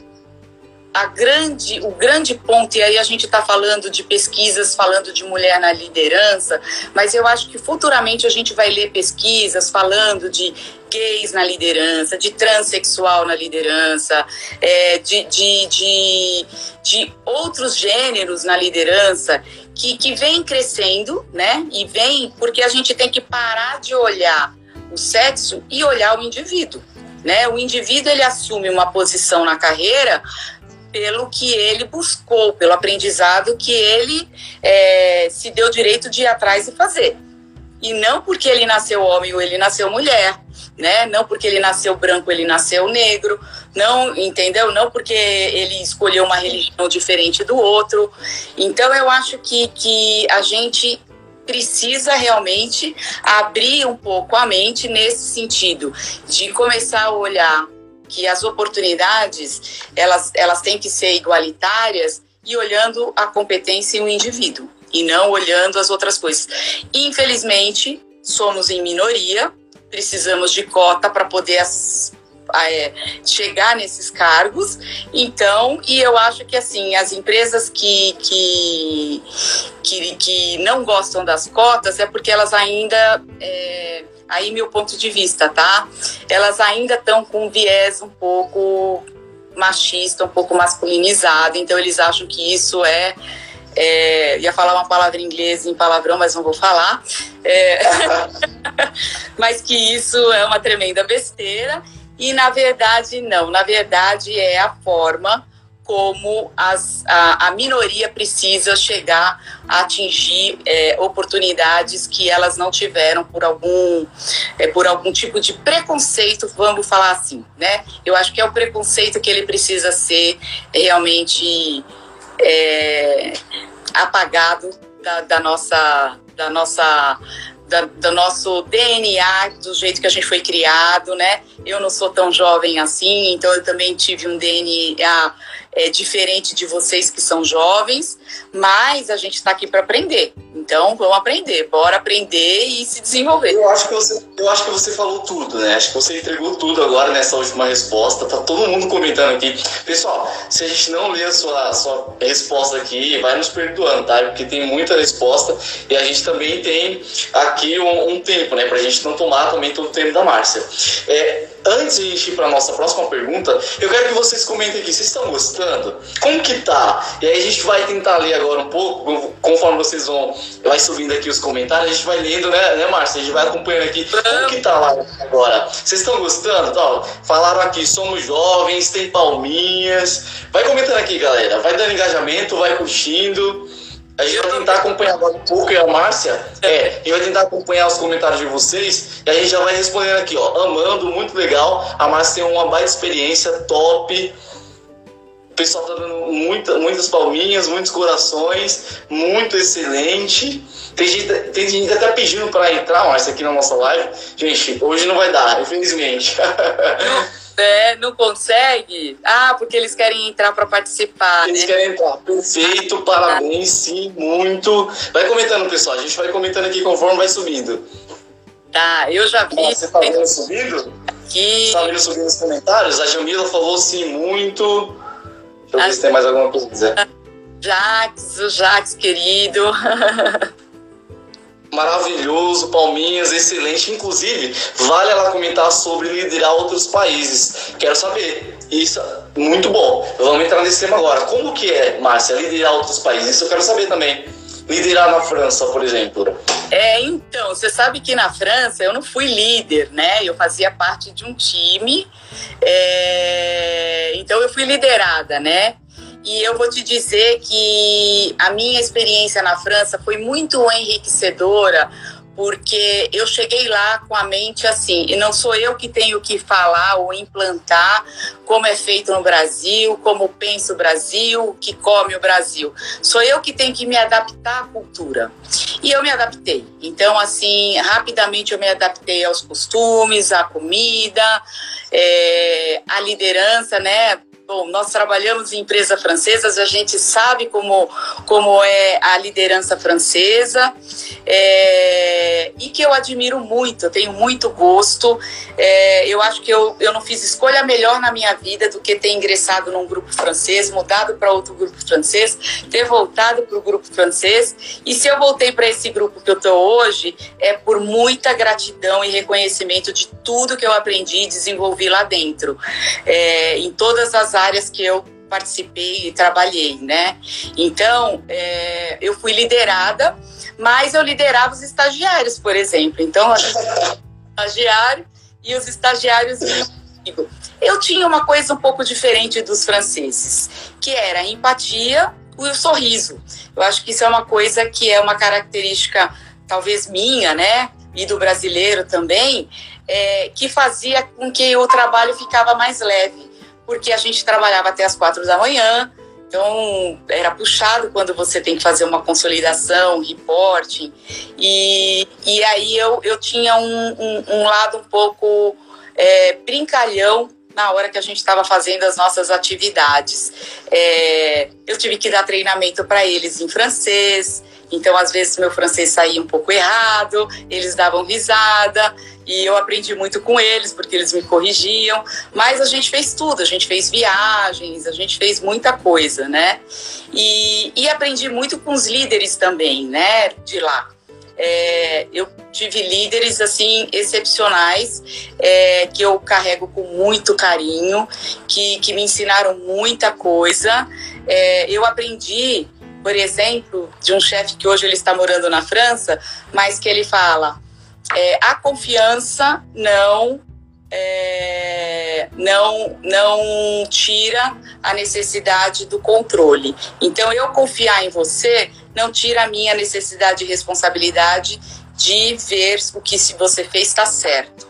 a grande, o grande ponto, e aí a gente está falando de pesquisas, falando de mulher na liderança, mas eu acho que futuramente a gente vai ler pesquisas falando de gays na liderança, de transexual na liderança, é, de, de, de, de outros gêneros na liderança que, que vem crescendo, né? E vem porque a gente tem que parar de olhar o sexo e olhar o indivíduo. Né? O indivíduo ele assume uma posição na carreira pelo que ele buscou, pelo aprendizado que ele é, se deu direito de ir atrás e fazer. E não porque ele nasceu homem ou ele nasceu mulher, né? Não porque ele nasceu branco, ele nasceu negro, não, entendeu? Não porque ele escolheu uma religião diferente do outro. Então eu acho que, que a gente precisa realmente abrir um pouco a mente nesse sentido, de começar a olhar que as oportunidades elas, elas têm que ser igualitárias e olhando a competência em um indivíduo e não olhando as outras coisas. Infelizmente, somos em minoria, precisamos de cota para poder é, chegar nesses cargos. Então, e eu acho que assim, as empresas que, que, que, que não gostam das cotas é porque elas ainda. É, aí meu ponto de vista, tá? Elas ainda estão com um viés um pouco machista, um pouco masculinizado, então eles acham que isso é é, ia falar uma palavra em inglês em palavrão, mas não vou falar. É, mas que isso é uma tremenda besteira. E na verdade, não. Na verdade, é a forma como as, a, a minoria precisa chegar a atingir é, oportunidades que elas não tiveram por algum, é, por algum tipo de preconceito, vamos falar assim, né? Eu acho que é o preconceito que ele precisa ser realmente é, apagado da, da, nossa, da nossa da, do nosso DNA, do jeito que a gente foi criado, né? Eu não sou tão jovem assim, então eu também tive um DNA é diferente de vocês que são jovens, mas a gente está aqui para aprender. Então, vamos aprender, bora aprender e se desenvolver. Eu acho que você, eu acho que você falou tudo, né? Acho que você entregou tudo agora nessa última resposta. Tá todo mundo comentando aqui. Pessoal, se a gente não ler a sua, a sua resposta aqui, vai nos perdoando, tá? Porque tem muita resposta e a gente também tem aqui um, um tempo, né? Pra gente não tomar também todo o tempo da Márcia. É, antes de a gente ir para nossa próxima pergunta, eu quero que vocês comentem aqui, vocês estão gostando? Como que tá? E aí a gente vai tentar ler agora um pouco, conforme vocês vão vai subindo aqui os comentários, a gente vai lendo, né, né Márcia? A gente vai acompanhando aqui. Como que tá lá agora? Vocês estão gostando? Tá, falaram aqui, somos jovens, tem palminhas. Vai comentando aqui, galera. Vai dando engajamento, vai curtindo. A gente vai tentar acompanhar agora um pouco, e a Márcia, é, a gente vai tentar acompanhar os comentários de vocês e a gente já vai respondendo aqui, ó, amando, muito legal, a Márcia tem uma baita experiência, top, o pessoal tá dando muita, muitas palminhas, muitos corações, muito excelente. Tem gente, tem gente até pedindo para entrar, Márcia, aqui na nossa live. Gente, hoje não vai dar, infelizmente. É, não consegue? Ah, porque eles querem entrar para participar. Eles né? querem entrar. Perfeito, parabéns, sim, muito. Vai comentando, pessoal. A gente vai comentando aqui conforme vai subindo. Tá, eu já vi. Você tá vendo subindo? Aqui. Você tá vendo subindo nos comentários? A Jamila falou sim, muito. Deixa eu ver se tem mais alguma coisa a dizer. Jax, o Jax querido. Maravilhoso, Palminhas, excelente. Inclusive, vale ela comentar sobre liderar outros países. Quero saber. Isso, muito bom. Vamos entrar nesse tema agora. Como que é, Márcia, liderar outros países? Isso eu quero saber também. Liderar na França, por exemplo. É, então, você sabe que na França eu não fui líder, né? Eu fazia parte de um time, é... então eu fui liderada, né? E eu vou te dizer que a minha experiência na França foi muito enriquecedora, porque eu cheguei lá com a mente assim, e não sou eu que tenho que falar ou implantar como é feito no Brasil, como pensa o Brasil, o que come o Brasil. Sou eu que tenho que me adaptar à cultura. E eu me adaptei. Então, assim, rapidamente eu me adaptei aos costumes, à comida, é, à liderança, né? Bom, nós trabalhamos em empresas francesas, a gente sabe como, como é a liderança francesa é, e que eu admiro muito, eu tenho muito gosto. É, eu acho que eu, eu não fiz escolha melhor na minha vida do que ter ingressado num grupo francês, mudado para outro grupo francês, ter voltado para o grupo francês. E se eu voltei para esse grupo que eu estou hoje, é por muita gratidão e reconhecimento de tudo que eu aprendi e desenvolvi lá dentro, é, em todas as áreas que eu participei e trabalhei, né? Então, é, eu fui liderada, mas eu liderava os estagiários, por exemplo. Então, estagiário e os estagiários comigo. Eu tinha uma coisa um pouco diferente dos franceses, que era a empatia e o sorriso. Eu acho que isso é uma coisa que é uma característica, talvez minha, né? E do brasileiro também, é, que fazia com que o trabalho ficava mais leve porque a gente trabalhava até as quatro da manhã, então era puxado quando você tem que fazer uma consolidação, reporting, e, e aí eu, eu tinha um, um, um lado um pouco é, brincalhão na hora que a gente estava fazendo as nossas atividades. É, eu tive que dar treinamento para eles em francês, então às vezes meu francês saía um pouco errado, eles davam risada e eu aprendi muito com eles porque eles me corrigiam. Mas a gente fez tudo, a gente fez viagens, a gente fez muita coisa, né? E, e aprendi muito com os líderes também, né? De lá. É, eu tive líderes assim excepcionais é, que eu carrego com muito carinho, que, que me ensinaram muita coisa. É, eu aprendi, por exemplo, de um chefe que hoje ele está morando na França, mas que ele fala: é, a confiança não é, não, não tira a necessidade do controle. Então, eu confiar em você não tira a minha necessidade e responsabilidade de ver o que se você fez está certo.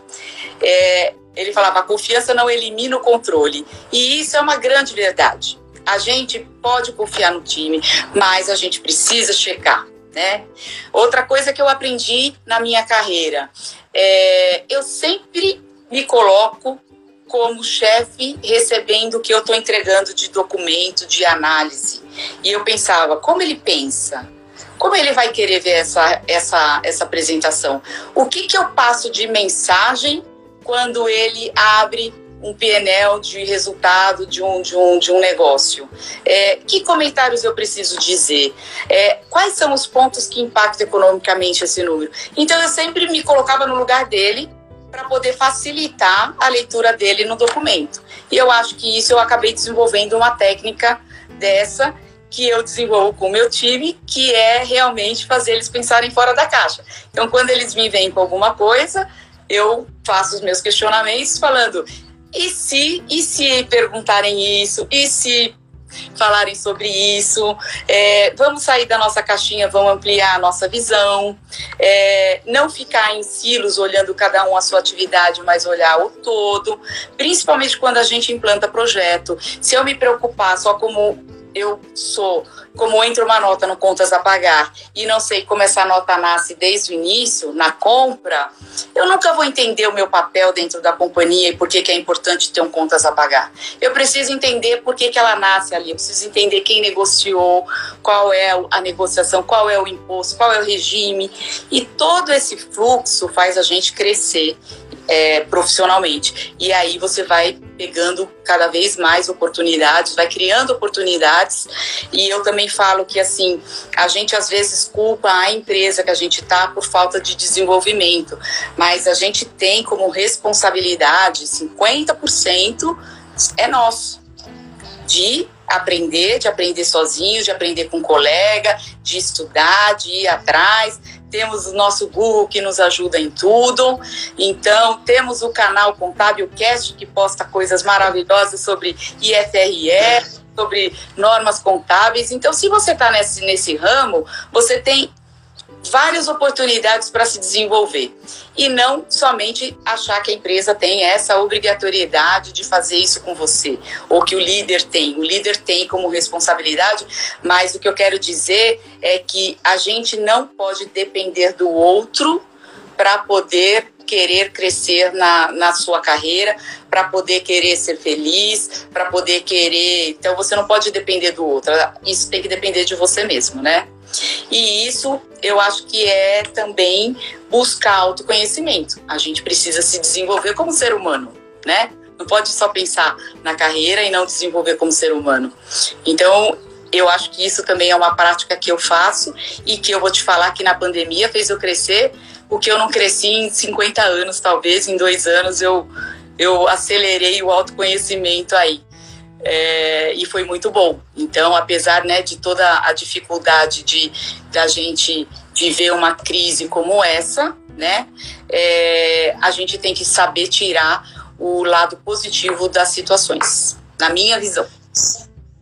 É, ele falava, a confiança não elimina o controle. E isso é uma grande verdade. A gente pode confiar no time, mas a gente precisa checar. Né? Outra coisa que eu aprendi na minha carreira, é, eu sempre me coloco como chefe recebendo o que eu estou entregando de documento, de análise. E eu pensava, como ele pensa? Como ele vai querer ver essa, essa, essa apresentação? O que, que eu passo de mensagem quando ele abre um PNL de resultado de um, de um, de um negócio? É, que comentários eu preciso dizer? É, quais são os pontos que impactam economicamente esse número? Então, eu sempre me colocava no lugar dele para poder facilitar a leitura dele no documento. E eu acho que isso eu acabei desenvolvendo uma técnica dessa que eu desenvolvo com o meu time, que é realmente fazer eles pensarem fora da caixa. Então, quando eles me vêm com alguma coisa, eu faço os meus questionamentos falando: e se, e se perguntarem isso? E se falarem sobre isso. É, vamos sair da nossa caixinha, vamos ampliar a nossa visão. É, não ficar em silos olhando cada um a sua atividade, mas olhar o todo. Principalmente quando a gente implanta projeto. Se eu me preocupar só como eu sou, como entra uma nota no contas a pagar e não sei como essa nota nasce desde o início, na compra, eu nunca vou entender o meu papel dentro da companhia e por que, que é importante ter um contas a pagar. Eu preciso entender por que, que ela nasce ali, eu preciso entender quem negociou, qual é a negociação, qual é o imposto, qual é o regime. E todo esse fluxo faz a gente crescer é, profissionalmente. E aí você vai pegando cada vez mais oportunidades, vai criando oportunidades. E eu também falo que assim, a gente às vezes culpa a empresa que a gente está por falta de desenvolvimento, mas a gente tem como responsabilidade 50% é nosso de aprender, de aprender sozinho, de aprender com um colega, de estudar, de ir atrás. Temos o nosso Google que nos ajuda em tudo. Então, temos o canal Contábil Cast que posta coisas maravilhosas sobre IFRE, sobre normas contábeis. Então, se você está nesse, nesse ramo, você tem várias oportunidades para se desenvolver e não somente achar que a empresa tem essa obrigatoriedade de fazer isso com você ou que o líder tem. O líder tem como responsabilidade, mas o que eu quero dizer é que a gente não pode depender do outro para poder querer crescer na, na sua carreira, para poder querer ser feliz, para poder querer. Então você não pode depender do outro. Isso tem que depender de você mesmo, né? E isso eu acho que é também buscar autoconhecimento. A gente precisa se desenvolver como ser humano, né? Não pode só pensar na carreira e não desenvolver como ser humano. Então, eu acho que isso também é uma prática que eu faço e que eu vou te falar que na pandemia fez eu crescer, o que eu não cresci em 50 anos, talvez, em dois anos eu, eu acelerei o autoconhecimento aí é, e foi muito bom. Então, apesar né, de toda a dificuldade de da gente viver uma crise como essa, né, é, a gente tem que saber tirar o lado positivo das situações, na minha visão.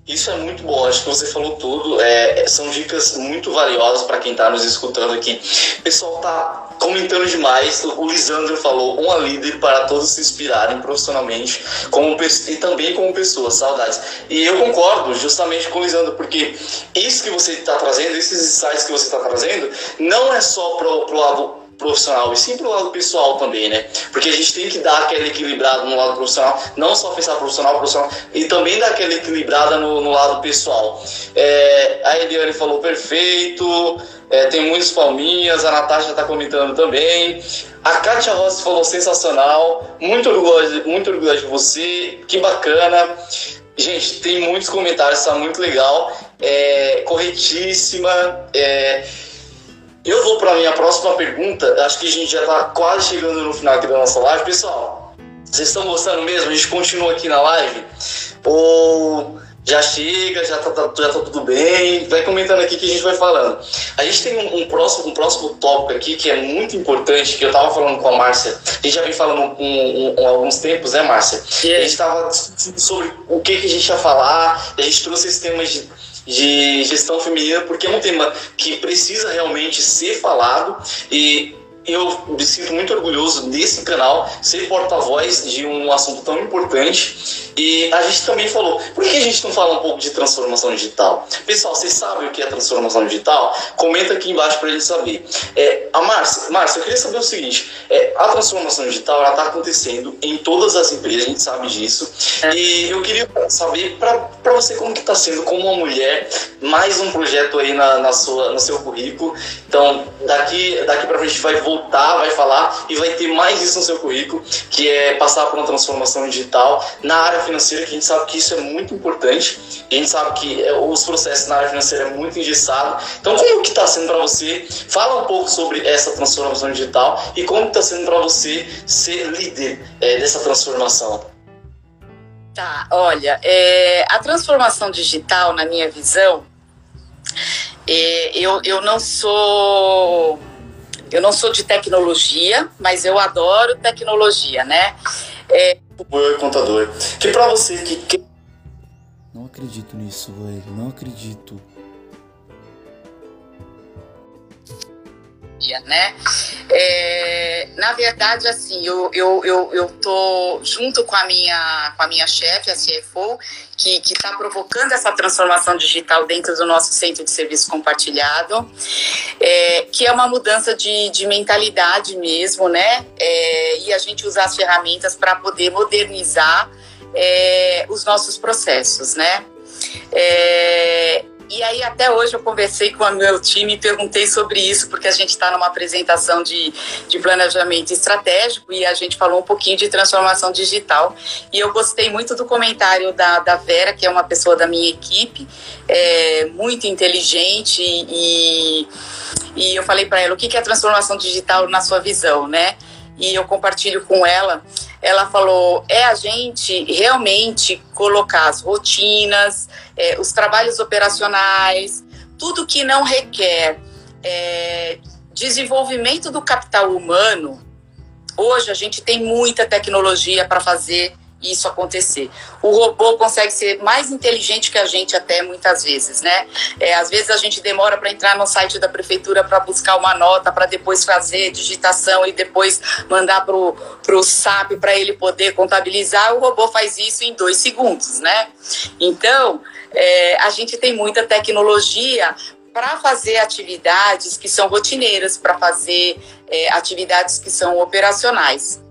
Isso é muito bom, acho que você falou tudo. É, são dicas muito valiosas para quem está nos escutando aqui. O pessoal está comentando demais. O Lisandro falou, uma líder para todos se inspirarem profissionalmente como, e também como pessoas, saudades. E eu concordo justamente com o Lisandro, porque isso que você está trazendo, esses insights que você está trazendo, não é só para o lado profissional e sim pro lado pessoal também, né? Porque a gente tem que dar aquela equilibrada no lado profissional, não só pensar profissional, profissional, e também dar aquela equilibrada no, no lado pessoal. É, a Eliane falou perfeito, é, tem muitas palminhas, a Natasha está comentando também. A Kátia Rossi falou sensacional, muito orgulhoso, muito orgulhoso de você, que bacana. Gente, tem muitos comentários, está muito legal, é, corretíssima. É, eu vou para a minha próxima pergunta. Acho que a gente já está quase chegando no final aqui da nossa live. Pessoal, vocês estão gostando mesmo? A gente continua aqui na live? Ou já chega, já tá, já tá tudo bem? Vai comentando aqui que a gente vai falando. A gente tem um, um próximo, um próximo tópico aqui que é muito importante, que eu estava falando com a Márcia. A gente já vem falando um, um, alguns tempos, né, Márcia? Yeah. A gente estava discutindo sobre o que, que a gente ia falar. A gente trouxe esse tema de de gestão feminina, porque é um tema que precisa realmente ser falado e eu me sinto muito orgulhoso desse canal ser porta-voz de um assunto tão importante. E a gente também falou, por que a gente não fala um pouco de transformação digital? Pessoal, vocês sabem o que é transformação digital? Comenta aqui embaixo para gente saber. É, a Márcia, Márcia, eu queria saber o seguinte: é, a transformação digital está acontecendo em todas as empresas, a gente sabe disso. É. E eu queria saber para você como que está sendo como uma mulher, mais um projeto aí na, na sua, no seu currículo. Então, daqui, daqui para frente vai voltar, vai falar e vai ter mais isso no seu currículo, que é passar por uma transformação digital na área financeira, que a gente sabe que isso é muito importante. A gente sabe que é, os processos na área financeira é muito engessado. Então, como que está sendo para você? Fala um pouco sobre essa transformação digital e como está sendo para você ser líder é, dessa transformação. Tá, olha, é, a transformação digital, na minha visão, é, eu, eu não sou eu não sou de tecnologia, mas eu adoro tecnologia, né? É... Contador. Que para você que não acredito nisso, velho. Não acredito. Né? É, na verdade, assim, eu, eu, eu, eu tô junto com a minha, com a minha chefe, a CFO, que está provocando essa transformação digital dentro do nosso centro de serviço compartilhado, é, que é uma mudança de, de mentalidade mesmo, né? É, e a gente usar as ferramentas para poder modernizar é, os nossos processos, né? É, e aí, até hoje, eu conversei com o meu time e perguntei sobre isso, porque a gente está numa apresentação de, de planejamento estratégico e a gente falou um pouquinho de transformação digital. E eu gostei muito do comentário da, da Vera, que é uma pessoa da minha equipe, é, muito inteligente, e, e eu falei para ela o que é transformação digital na sua visão, né? E eu compartilho com ela ela falou: é a gente realmente colocar as rotinas, é, os trabalhos operacionais, tudo que não requer é, desenvolvimento do capital humano. Hoje a gente tem muita tecnologia para fazer isso acontecer. O robô consegue ser mais inteligente que a gente até muitas vezes, né? É, às vezes a gente demora para entrar no site da prefeitura para buscar uma nota, para depois fazer digitação e depois mandar para o SAP para ele poder contabilizar. O robô faz isso em dois segundos, né? Então, é, a gente tem muita tecnologia para fazer atividades que são rotineiras, para fazer é, atividades que são operacionais.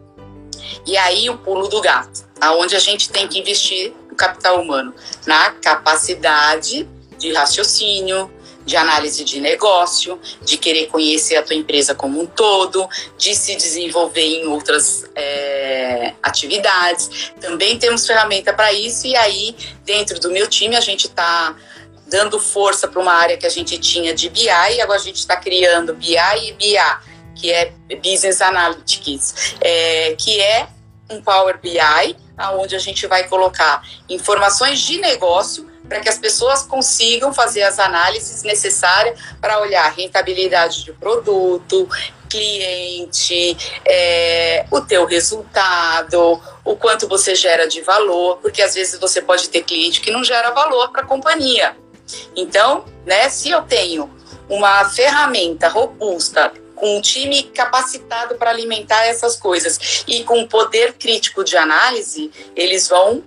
E aí o pulo do gato aonde a gente tem que investir o capital humano na capacidade de raciocínio, de análise de negócio, de querer conhecer a tua empresa como um todo, de se desenvolver em outras é, atividades. Também temos ferramenta para isso e aí dentro do meu time a gente está dando força para uma área que a gente tinha de BI e agora a gente está criando BI e BA, que é Business Analytics, é, que é um Power BI aonde a gente vai colocar informações de negócio para que as pessoas consigam fazer as análises necessárias para olhar rentabilidade de produto, cliente, é, o teu resultado, o quanto você gera de valor, porque às vezes você pode ter cliente que não gera valor para a companhia. Então, né, se eu tenho uma ferramenta robusta com um time capacitado para alimentar essas coisas e com poder crítico de análise, eles vão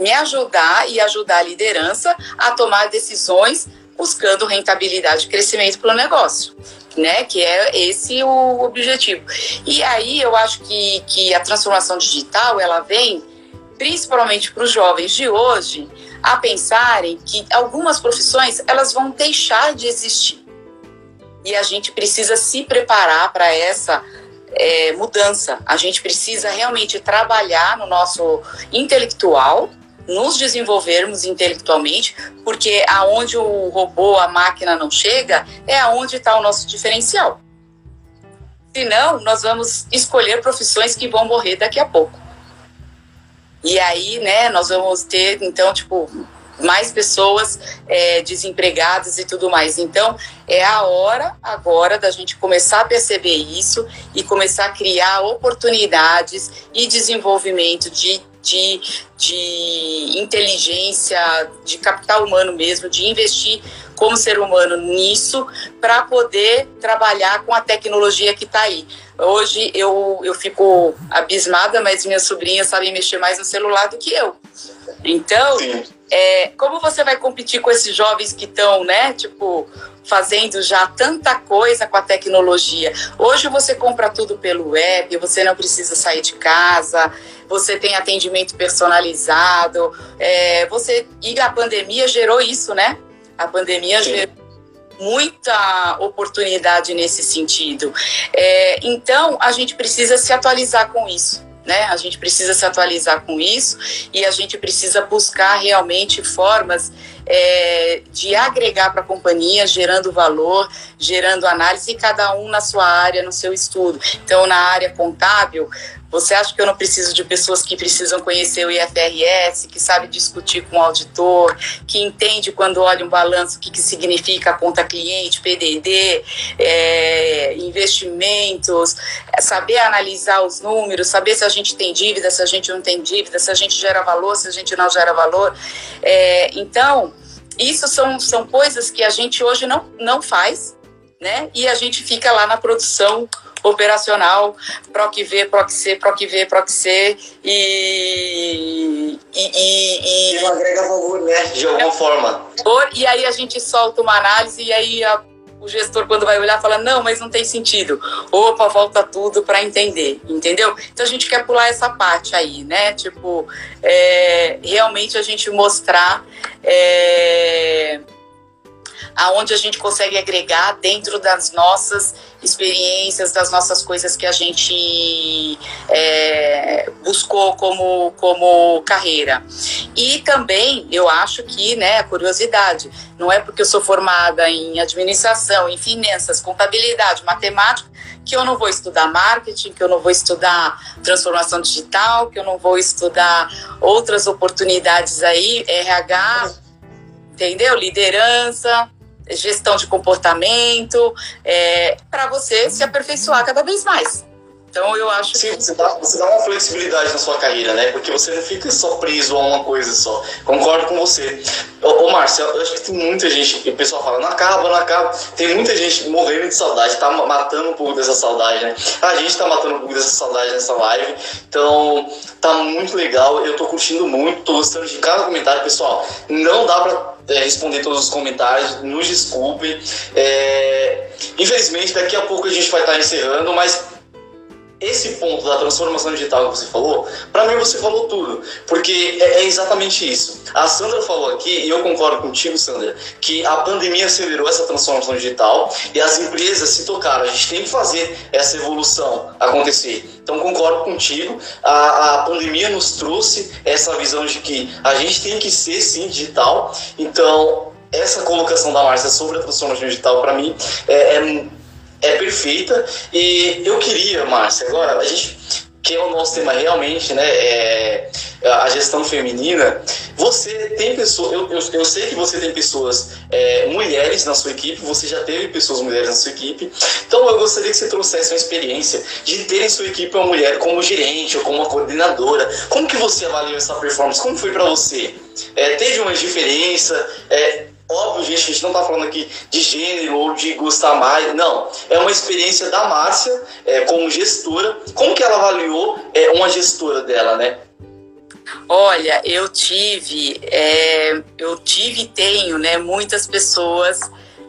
me ajudar e ajudar a liderança a tomar decisões buscando rentabilidade e crescimento para o negócio. Né, que é esse o objetivo. E aí eu acho que, que a transformação digital ela vem principalmente para os jovens de hoje a pensarem que algumas profissões elas vão deixar de existir e a gente precisa se preparar para essa é, mudança. A gente precisa realmente trabalhar no nosso intelectual, nos desenvolvermos intelectualmente, porque aonde o robô, a máquina não chega, é aonde está o nosso diferencial. Senão, nós vamos escolher profissões que vão morrer daqui a pouco. E aí, né, nós vamos ter, então, tipo, mais pessoas é, desempregadas e tudo mais. Então, é a hora agora da gente começar a perceber isso e começar a criar oportunidades e desenvolvimento de, de, de inteligência, de capital humano mesmo, de investir como ser humano nisso para poder trabalhar com a tecnologia que está aí. Hoje eu, eu fico abismada, mas minhas sobrinhas sabem mexer mais no celular do que eu. Então, é, como você vai competir com esses jovens que estão, né, tipo, fazendo já tanta coisa com a tecnologia? Hoje você compra tudo pelo web, você não precisa sair de casa, você tem atendimento personalizado, é, você e a pandemia gerou isso, né? A pandemia Sim. gerou muita oportunidade nesse sentido. É, então, a gente precisa se atualizar com isso né? A gente precisa se atualizar com isso e a gente precisa buscar realmente formas é, de agregar para a companhia, gerando valor, gerando análise, cada um na sua área, no seu estudo. Então, na área contábil, você acha que eu não preciso de pessoas que precisam conhecer o IFRS, que sabe discutir com o auditor, que entende quando olha um balanço o que, que significa conta cliente, PDD, é, investimentos, é saber analisar os números, saber se a gente tem dívida, se a gente não tem dívida, se a gente gera valor, se a gente não gera valor. É, então, isso são, são coisas que a gente hoje não, não faz, né? E a gente fica lá na produção operacional, PROC V, PROC C, PROC V, PROC C e. E, e, e não agrega valor, né? De alguma forma. E aí a gente solta uma análise e aí a, o gestor, quando vai olhar, fala: não, mas não tem sentido. Opa, volta tudo para entender, entendeu? Então a gente quer pular essa parte aí, né? Tipo, é, realmente a gente mostrar. É, aonde a gente consegue agregar dentro das nossas experiências, das nossas coisas que a gente é, buscou como, como carreira. E também eu acho que, né, a curiosidade, não é porque eu sou formada em administração, em finanças, contabilidade, matemática, que eu não vou estudar marketing, que eu não vou estudar transformação digital, que eu não vou estudar outras oportunidades aí, RH, entendeu? Liderança gestão de comportamento, é, para você se aperfeiçoar cada vez mais. Então eu acho Sim, que... você, dá, você dá uma flexibilidade na sua carreira, né? Porque você não fica só preso a uma coisa só. Concordo com você. Ô, ô Márcio, eu acho que tem muita gente, o pessoal fala, não acaba, não acaba. Tem muita gente morrendo de saudade, tá matando um pouco dessa saudade, né? A gente tá matando um pouco dessa saudade nessa live. Então, tá muito legal. Eu tô curtindo muito, tô gostando de cada comentário. Pessoal, não dá pra é, responder todos os comentários, nos desculpem. É, infelizmente, daqui a pouco a gente vai estar encerrando, mas esse ponto da transformação digital que você falou, para mim você falou tudo, porque é, é, exatamente isso. A Sandra falou aqui, e eu concordo contigo, Sandra, que a pandemia acelerou essa transformação digital e as empresas se tocaram. A gente tem que fazer essa evolução acontecer. Então, concordo contigo, a, a pandemia nos trouxe essa visão de que a gente tem que ser, sim, digital. Então, essa colocação da Márcia sobre a transformação digital, para mim, é, é é perfeita. E eu queria, Márcia, agora, a gente, que é o nosso tema realmente, né? É a gestão feminina. Você tem pessoas, eu, eu, eu sei que você tem pessoas, é, mulheres na sua equipe, você já teve pessoas mulheres na sua equipe. Então eu gostaria que você trouxesse uma experiência de ter em sua equipe uma mulher como gerente ou como uma coordenadora. Como que você avaliou essa performance? Como foi para você? É, teve uma diferença? É, Óbvio, gente, a gente não está falando aqui de gênero ou de gostar mais, não. É uma experiência da Márcia é, como gestora. Como que ela avaliou é, uma gestora dela, né? Olha, eu tive, é, eu tive e tenho, né, muitas pessoas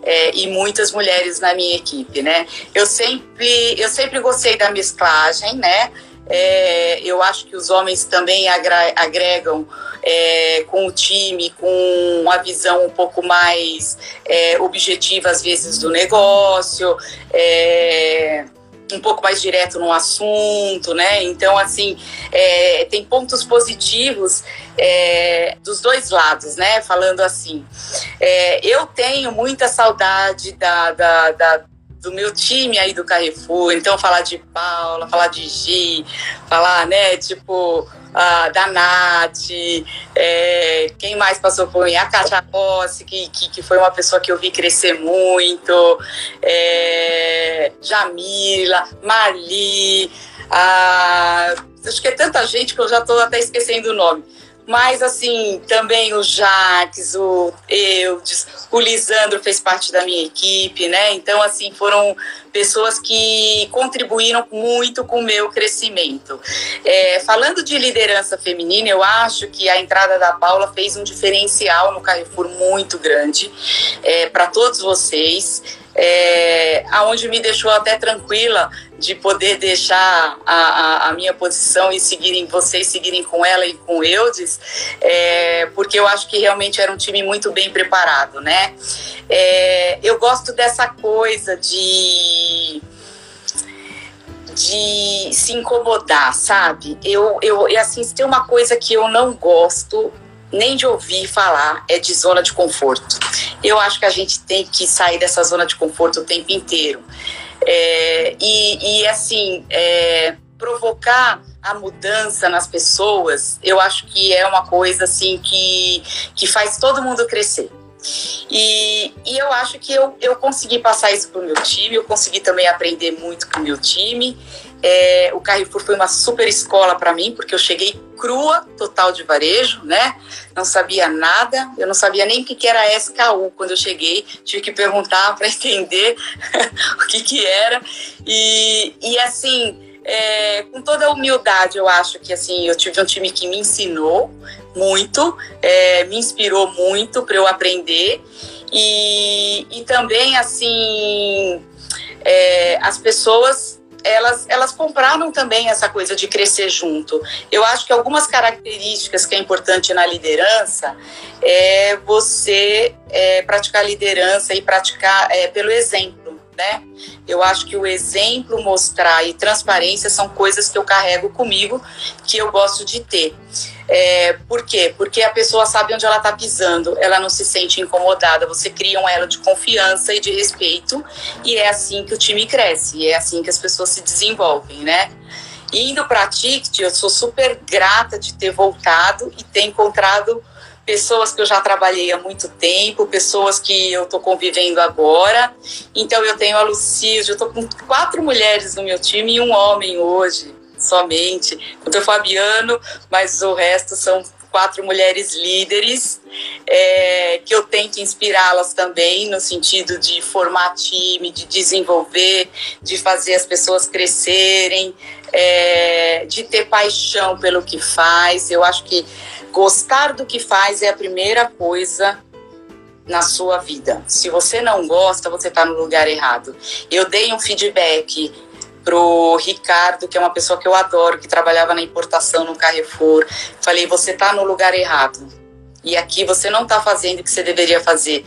é, e muitas mulheres na minha equipe, né? Eu sempre, eu sempre gostei da mesclagem, né? É, eu acho que os homens também agregam é, com o time, com uma visão um pouco mais é, objetiva, às vezes, do negócio, é, um pouco mais direto no assunto, né? Então, assim, é, tem pontos positivos é, dos dois lados, né? Falando assim, eu tenho muita saudade da, da, da do meu time aí do Carrefour, então falar de Paula, falar de Gi, falar, né, tipo, uh, da Nath, é, quem mais passou por mim? A Katia Rossi, que, que, que, foi uma pessoa que eu vi crescer muito, é, Jamila, Marli, uh, acho que é tanta gente que eu já estou até esquecendo o nome. Mas, assim, também o Jaques, o Eudes, o Lisandro fez parte da minha equipe, né? Então, assim, foram pessoas que contribuíram muito com o meu crescimento. É, falando de liderança feminina, eu acho que a entrada da Paula fez um diferencial no Carrefour muito grande é, para todos vocês é, aonde me deixou até tranquila de poder deixar a, a, a, minha posição e seguirem vocês seguirem com ela e com Eudes, é, porque eu acho que realmente era um time muito bem preparado, né? É, eu gosto dessa coisa de de se incomodar, sabe? Eu, eu, assim, se tem uma coisa que eu não gosto nem de ouvir falar é de zona de conforto. Eu acho que a gente tem que sair dessa zona de conforto o tempo inteiro. É, e, e, assim, é, provocar a mudança nas pessoas, eu acho que é uma coisa assim que, que faz todo mundo crescer. E, e eu acho que eu, eu consegui passar isso para o meu time, eu consegui também aprender muito com o meu time. É, o Carrefour foi uma super escola para mim, porque eu cheguei crua, total de varejo, né? Não sabia nada, eu não sabia nem o que era SKU quando eu cheguei, tive que perguntar para entender o que, que era. E, e assim, é, com toda a humildade, eu acho que assim, eu tive um time que me ensinou muito, é, me inspirou muito para eu aprender. E, e também, assim, é, as pessoas elas, elas compraram também essa coisa de crescer junto. Eu acho que algumas características que é importante na liderança é você é, praticar liderança e praticar é, pelo exemplo. Né? Eu acho que o exemplo, mostrar e transparência são coisas que eu carrego comigo, que eu gosto de ter. É, por quê? Porque a pessoa sabe onde ela está pisando, ela não se sente incomodada, você cria um elo de confiança e de respeito, e é assim que o time cresce, é assim que as pessoas se desenvolvem, né? Indo para a TICT, eu sou super grata de ter voltado e ter encontrado pessoas que eu já trabalhei há muito tempo, pessoas que eu estou convivendo agora. Então eu tenho a Lucia, eu estou com quatro mulheres no meu time e um homem hoje somente. Eu tenho o Fabiano, mas o resto são quatro mulheres líderes é, que eu tento inspirá-las também no sentido de formar time, de desenvolver, de fazer as pessoas crescerem, é, de ter paixão pelo que faz. Eu acho que gostar do que faz é a primeira coisa na sua vida. Se você não gosta, você está no lugar errado. Eu dei um feedback pro Ricardo, que é uma pessoa que eu adoro, que trabalhava na importação no Carrefour. Falei, você tá no lugar errado. E aqui você não tá fazendo o que você deveria fazer.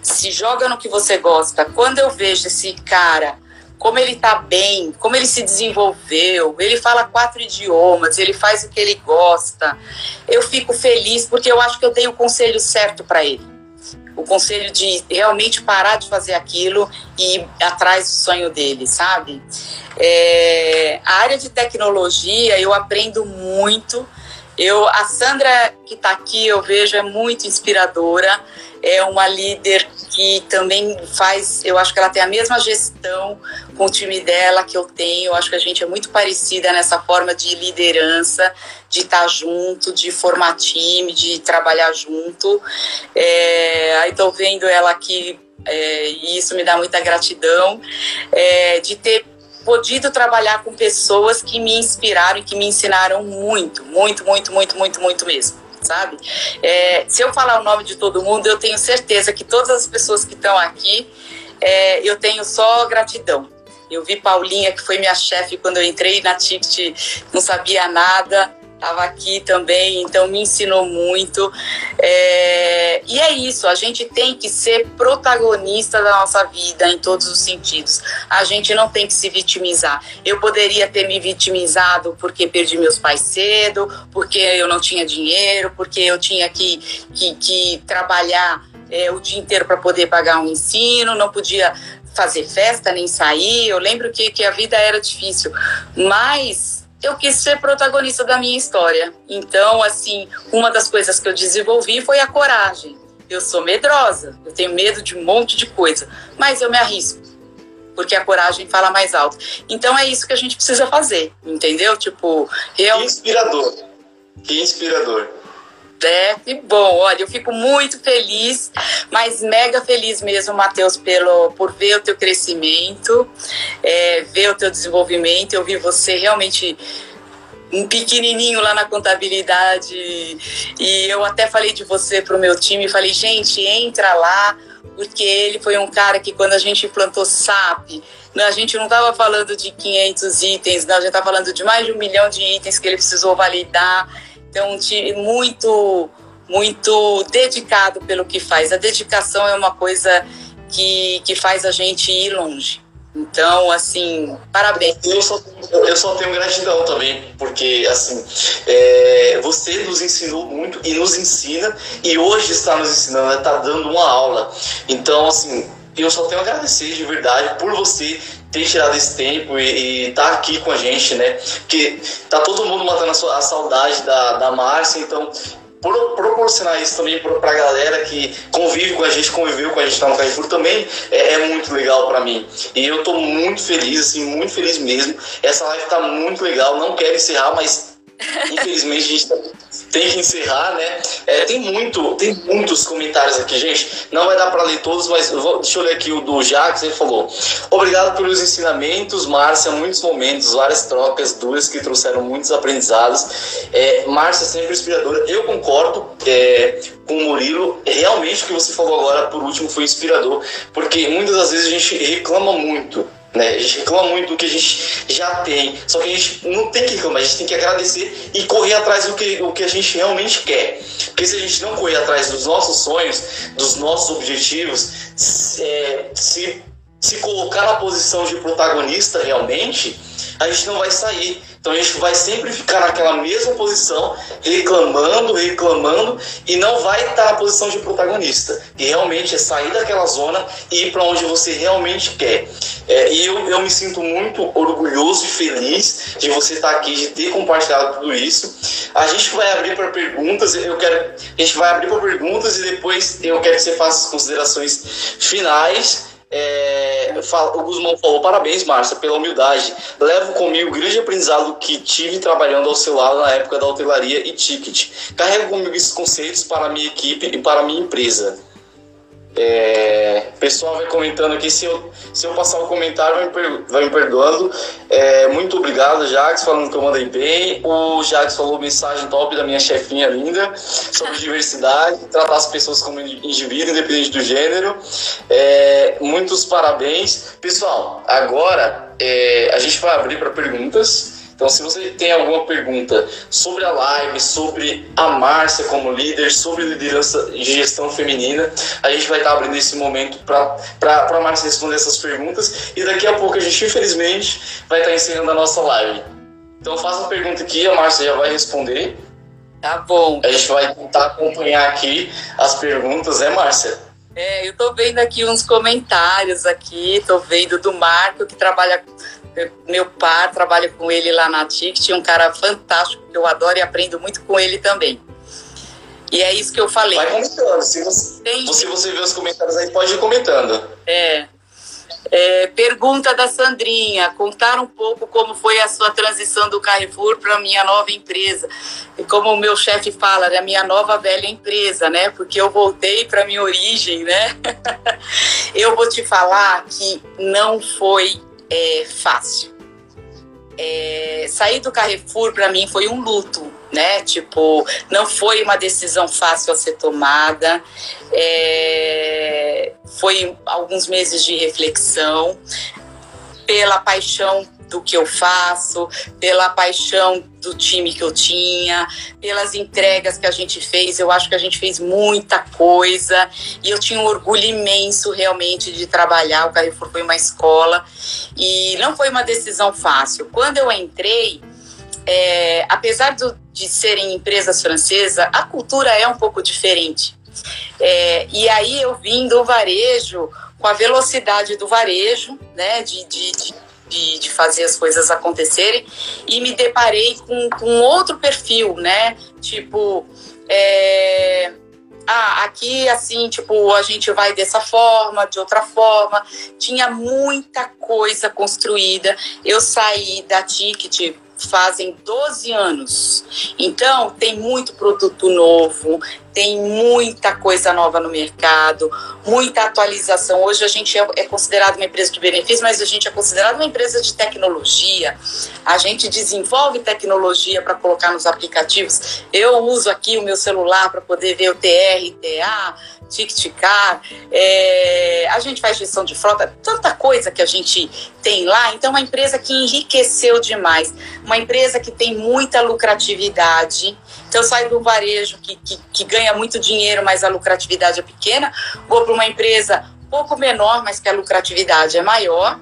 Se joga no que você gosta. Quando eu vejo esse cara, como ele tá bem, como ele se desenvolveu, ele fala quatro idiomas, ele faz o que ele gosta, eu fico feliz porque eu acho que eu dei o conselho certo para ele o conselho de realmente parar de fazer aquilo e ir atrás do sonho dele, sabe? É, a área de tecnologia eu aprendo muito. Eu, a Sandra que está aqui eu vejo é muito inspiradora. É uma líder que também faz, eu acho que ela tem a mesma gestão com o time dela que eu tenho. Eu acho que a gente é muito parecida nessa forma de liderança, de estar junto, de formar time, de trabalhar junto. É, aí estou vendo ela aqui é, e isso me dá muita gratidão é, de ter podido trabalhar com pessoas que me inspiraram e que me ensinaram muito, muito, muito, muito, muito, muito mesmo sabe? É, se eu falar o nome de todo mundo, eu tenho certeza que todas as pessoas que estão aqui, é, eu tenho só gratidão. Eu vi Paulinha, que foi minha chefe quando eu entrei na TICT, não sabia nada, estava aqui também, então me ensinou muito. É, e é isso, a gente tem que ser protagonista da nossa vida em todos os sentidos. A gente não tem que se vitimizar. Eu poderia ter me vitimizado porque perdi meus pais cedo, porque eu não tinha dinheiro, porque eu tinha que, que, que trabalhar é, o dia inteiro para poder pagar um ensino, não podia fazer festa nem sair. Eu lembro que, que a vida era difícil, mas eu quis ser protagonista da minha história. Então, assim, uma das coisas que eu desenvolvi foi a coragem. Eu sou medrosa, eu tenho medo de um monte de coisa, mas eu me arrisco, porque a coragem fala mais alto. Então é isso que a gente precisa fazer, entendeu? Tipo, real... Que inspirador. Que inspirador. É, que bom. Olha, eu fico muito feliz, mas mega feliz mesmo, Matheus, pelo, por ver o teu crescimento, é, ver o teu desenvolvimento. Eu vi você realmente um pequenininho lá na contabilidade e eu até falei de você para o meu time, falei, gente, entra lá, porque ele foi um cara que quando a gente implantou SAP, a gente não estava falando de 500 itens, não, a gente estava falando de mais de um milhão de itens que ele precisou validar. Então, um time muito, muito dedicado pelo que faz. A dedicação é uma coisa que, que faz a gente ir longe. Então, assim, parabéns. Eu só, eu só tenho gratidão também, porque, assim, é, você nos ensinou muito e nos ensina, e hoje está nos ensinando, está dando uma aula. Então, assim, eu só tenho a agradecer de verdade por você ter tirado esse tempo e estar tá aqui com a gente, né? Porque tá todo mundo matando a, sua, a saudade da, da Márcia, então por, proporcionar isso também para a galera que convive com a gente, conviveu com a gente lá no Carrefour também é, é muito legal para mim. E eu estou muito feliz, assim, muito feliz mesmo. Essa live está muito legal, não quero encerrar, mas infelizmente a gente tá tem que encerrar, né? É, tem, muito, tem muitos comentários aqui, gente. Não vai dar para ler todos, mas vou, deixa eu ler aqui o do Jacques. Ele falou: Obrigado pelos ensinamentos, Márcia. Muitos momentos, várias trocas duras que trouxeram muitos aprendizados. É, Márcia, sempre inspiradora. Eu concordo é, com o Murilo. Realmente, o que você falou agora, por último, foi inspirador, porque muitas das vezes a gente reclama muito né? A gente reclama muito do que a gente já tem, só que a gente não tem que reclamar, a gente tem que agradecer e correr atrás do que, do que a gente realmente quer. Porque se a gente não correr atrás dos nossos sonhos, dos nossos objetivos, é, se, se colocar na posição de protagonista realmente, a gente não vai sair. Então a gente vai sempre ficar naquela mesma posição, reclamando, reclamando, e não vai estar na posição de protagonista. E realmente é sair daquela zona e ir para onde você realmente quer. É, e eu, eu me sinto muito orgulhoso e feliz de você estar aqui, de ter compartilhado tudo isso. A gente vai abrir para perguntas, eu quero, a gente vai abrir para perguntas e depois eu quero que você faça as considerações finais. É, o Guzmão falou: parabéns, Márcia, pela humildade. Levo comigo o grande aprendizado que tive trabalhando ao seu lado na época da hotelaria e ticket. Carrego comigo esses conceitos para a minha equipe e para a minha empresa. É, o pessoal vai comentando aqui, se eu, se eu passar o comentário, vai me, per, vai me perdoando. É, muito obrigado, Jax, falando que eu mandei bem. O Jax falou mensagem top da minha chefinha linda sobre diversidade, tratar as pessoas como indivíduo, independente do gênero. É, muitos parabéns. Pessoal, agora é, a gente vai abrir para perguntas. Então, se você tem alguma pergunta sobre a live, sobre a Márcia como líder, sobre liderança e gestão feminina, a gente vai estar abrindo esse momento para a Márcia responder essas perguntas. E daqui a pouco a gente, infelizmente, vai estar encerrando a nossa live. Então, faça a pergunta aqui, a Márcia já vai responder. Tá bom. A gente vai tentar acompanhar aqui as perguntas, né, Márcia? É, eu tô vendo aqui uns comentários aqui, tô vendo do Marco, que trabalha meu pai trabalha com ele lá na Ticket, um cara fantástico que eu adoro e aprendo muito com ele também. E é isso que eu falei. Vai comentando. Se você, Tem... se você vê os comentários aí, pode ir comentando. É. é. Pergunta da Sandrinha: contar um pouco como foi a sua transição do Carrefour para a minha nova empresa. E como o meu chefe fala, da minha nova velha empresa, né? Porque eu voltei para minha origem, né? eu vou te falar que não foi é, fácil. É, sair do Carrefour para mim foi um luto, né? Tipo, não foi uma decisão fácil a ser tomada. É, foi alguns meses de reflexão pela paixão do que eu faço, pela paixão do time que eu tinha, pelas entregas que a gente fez. Eu acho que a gente fez muita coisa e eu tinha um orgulho imenso realmente de trabalhar. O Carrefour foi uma escola e não foi uma decisão fácil. Quando eu entrei, é, apesar do, de serem empresas francesas, a cultura é um pouco diferente. É, e aí eu vim do varejo com a velocidade do varejo, né, de, de, de de, de fazer as coisas acontecerem e me deparei com, com outro perfil, né? Tipo, é, ah, aqui assim, tipo, a gente vai dessa forma, de outra forma. Tinha muita coisa construída. Eu saí da Ticket fazem 12 anos. Então, tem muito produto novo, tem muita coisa nova no mercado, muita atualização. Hoje a gente é, é considerado uma empresa de benefícios, mas a gente é considerado uma empresa de tecnologia. A gente desenvolve tecnologia para colocar nos aplicativos. Eu uso aqui o meu celular para poder ver o TR, TA, tic-ticar. É, a gente faz gestão de frota, tanta coisa que a gente tem lá. Então, é uma empresa que enriqueceu demais, uma empresa que tem muita lucratividade. Então, eu saio do varejo que, que, que ganha muito dinheiro, mas a lucratividade é pequena, vou para uma empresa pouco menor, mas que a lucratividade é maior.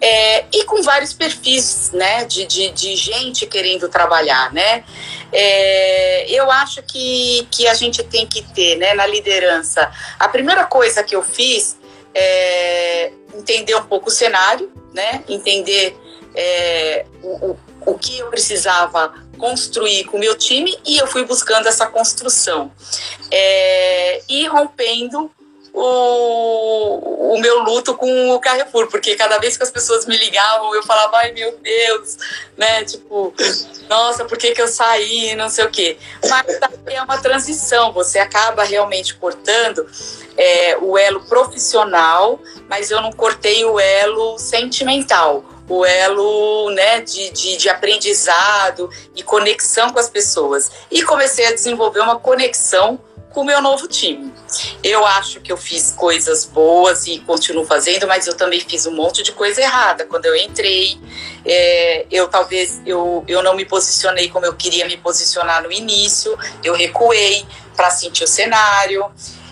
É, e com vários perfis né, de, de, de, gente querendo trabalhar. Né? É, eu acho que, que a gente tem que ter né, na liderança. A primeira coisa que eu fiz é entender um pouco o cenário, né, entender é, o, o, o que eu precisava construir com o meu time e eu fui buscando essa construção. É, e rompendo o, o meu luto com o Carrefour, porque cada vez que as pessoas me ligavam, eu falava, ai meu Deus, né? Tipo, nossa, por que, que eu saí? Não sei o quê. Mas é uma transição, você acaba realmente cortando é, o elo profissional, mas eu não cortei o elo sentimental o elo né, de, de, de, aprendizado e conexão com as pessoas. E comecei a desenvolver uma conexão com o meu novo time. Eu acho que eu fiz coisas boas e continuo fazendo, mas eu também fiz um monte de coisa errada. Quando eu entrei, é, eu talvez eu, eu não me posicionei como eu queria me posicionar no início, eu recuei para sentir o cenário.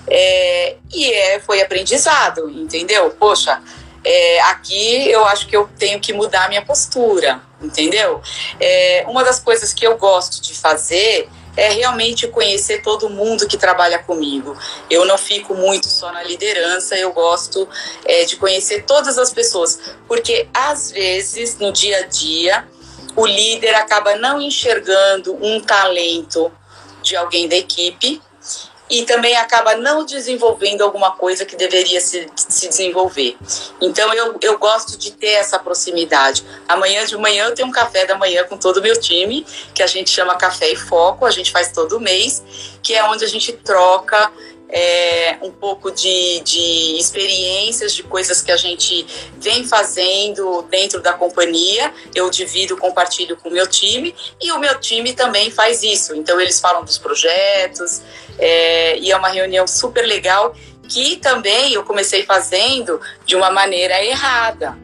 É, e é, foi aprendizado, entendeu? Poxa, é, aqui eu acho que eu tenho que mudar a minha postura, entendeu? É, uma das coisas que eu gosto de fazer é realmente conhecer todo mundo que trabalha comigo. Eu não fico muito só na liderança, eu gosto é, de conhecer todas as pessoas, porque às vezes no dia a dia o líder acaba não enxergando um talento de alguém da equipe e também acaba não desenvolvendo alguma coisa que deveria se, se desenvolver. Então eu, eu gosto de ter essa proximidade. Amanhã de manhã eu tenho um café da manhã com todo o meu time, que a gente chama Café e Foco, a gente faz todo mês, que é onde a gente troca é, um pouco de, de experiências, de coisas que a gente vem fazendo dentro da companhia. Eu divido, compartilho com o meu time e o meu time também faz isso. Então, eles falam dos projetos é, e é uma reunião super legal que também eu comecei fazendo de uma maneira errada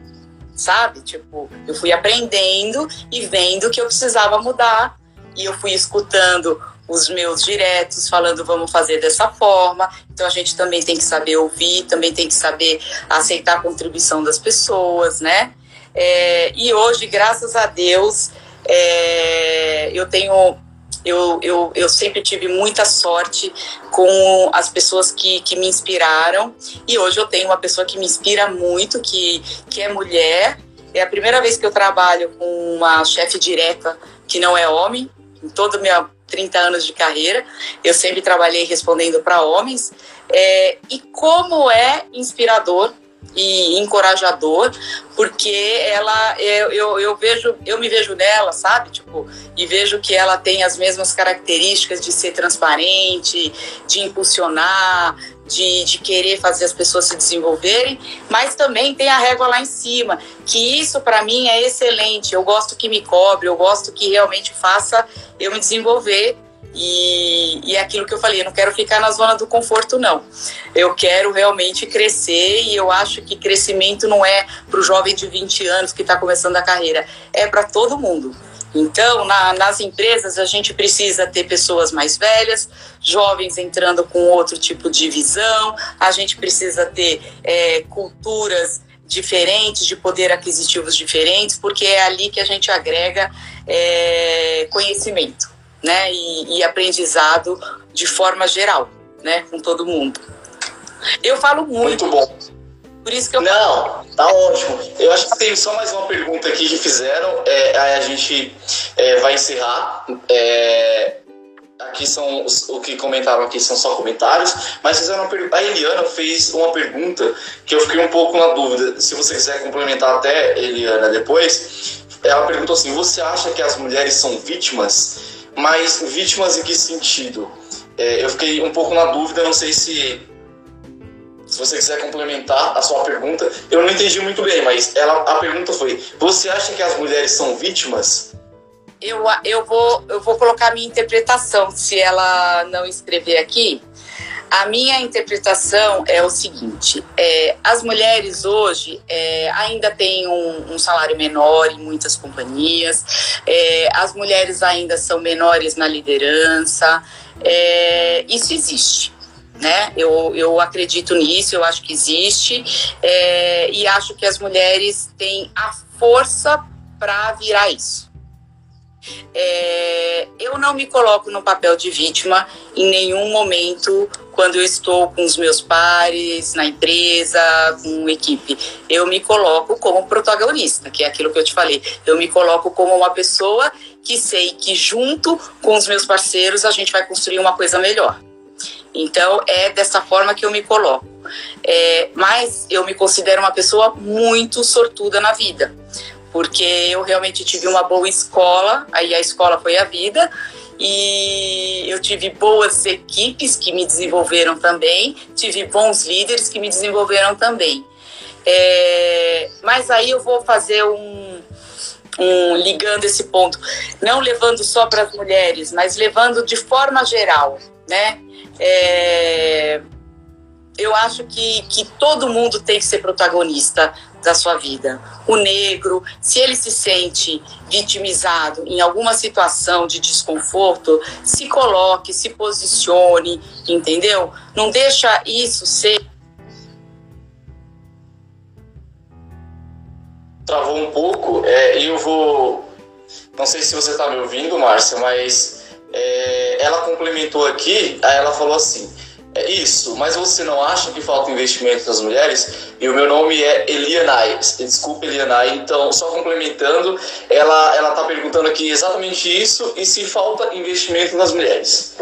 sabe? Tipo, eu fui aprendendo e vendo que eu precisava mudar e eu fui escutando os meus diretos falando vamos fazer dessa forma. Então a gente também tem que saber ouvir, também tem que saber aceitar a contribuição das pessoas, né? É, e hoje, graças a Deus, é, eu tenho eu, eu, eu sempre tive muita sorte com as pessoas que, que me inspiraram e hoje eu tenho uma pessoa que me inspira muito, que, que é mulher. É a primeira vez que eu trabalho com uma chefe direta que não é homem, em toda a minha 30 anos de carreira, eu sempre trabalhei respondendo para homens, é, e como é inspirador e encorajador, porque ela eu, eu, eu, vejo eu me vejo nela, sabe? Tipo, e vejo que ela tem as mesmas características de ser transparente, de impulsionar, de, de querer fazer as pessoas se desenvolverem, mas também tem a régua lá em cima, que isso para mim é excelente. Eu gosto que me cobre, eu gosto que realmente faça eu me desenvolver e, e é aquilo que eu falei, eu não quero ficar na zona do conforto, não. Eu quero realmente crescer e eu acho que crescimento não é para o jovem de 20 anos que está começando a carreira, é para todo mundo. Então, na, nas empresas, a gente precisa ter pessoas mais velhas, jovens entrando com outro tipo de visão, a gente precisa ter é, culturas diferentes, de poder aquisitivos diferentes, porque é ali que a gente agrega é, conhecimento né, e, e aprendizado de forma geral, né, com todo mundo. Eu falo muito. Muito bom. Por isso que eu Não, tá ótimo. Eu acho que tem só mais uma pergunta aqui que fizeram. É, aí a gente é, vai encerrar. É, aqui são os, o que comentaram aqui são só comentários, mas fizeram uma pergunta. A Eliana fez uma pergunta que eu fiquei um pouco na dúvida. Se você quiser complementar até, Eliana, depois, ela perguntou assim: você acha que as mulheres são vítimas? Mas vítimas em que sentido? É, eu fiquei um pouco na dúvida, não sei se se você quiser complementar a sua pergunta, eu não entendi muito bem, mas ela, a pergunta foi: você acha que as mulheres são vítimas? Eu, eu, vou, eu vou colocar minha interpretação, se ela não escrever aqui. A minha interpretação é o seguinte: é, as mulheres hoje é, ainda têm um, um, salário menor em muitas companhias, é, as mulheres ainda são menores na liderança, é, isso existe né? Eu, eu acredito nisso, eu acho que existe é, e acho que as mulheres têm a força para virar isso. É, eu não me coloco no papel de vítima em nenhum momento quando eu estou com os meus pares, na empresa, com equipe. Eu me coloco como protagonista, que é aquilo que eu te falei. Eu me coloco como uma pessoa que sei que junto com os meus parceiros a gente vai construir uma coisa melhor. Então é dessa forma que eu me coloco. É, mas eu me considero uma pessoa muito sortuda na vida, porque eu realmente tive uma boa escola, aí a escola foi a vida, e eu tive boas equipes que me desenvolveram também, tive bons líderes que me desenvolveram também. É, mas aí eu vou fazer um, um ligando esse ponto, não levando só para as mulheres, mas levando de forma geral, né? É, eu acho que, que todo mundo tem que ser protagonista da sua vida. O negro, se ele se sente vitimizado em alguma situação de desconforto, se coloque, se posicione, entendeu? Não deixa isso ser. Travou um pouco, é, eu vou. Não sei se você está me ouvindo, Márcia, mas é, ela complementou aqui, aí ela falou assim: é isso, mas você não acha que falta investimento nas mulheres? E o meu nome é Elianai, desculpa Elianai, então só complementando, ela ela tá perguntando aqui exatamente isso e se falta investimento nas mulheres.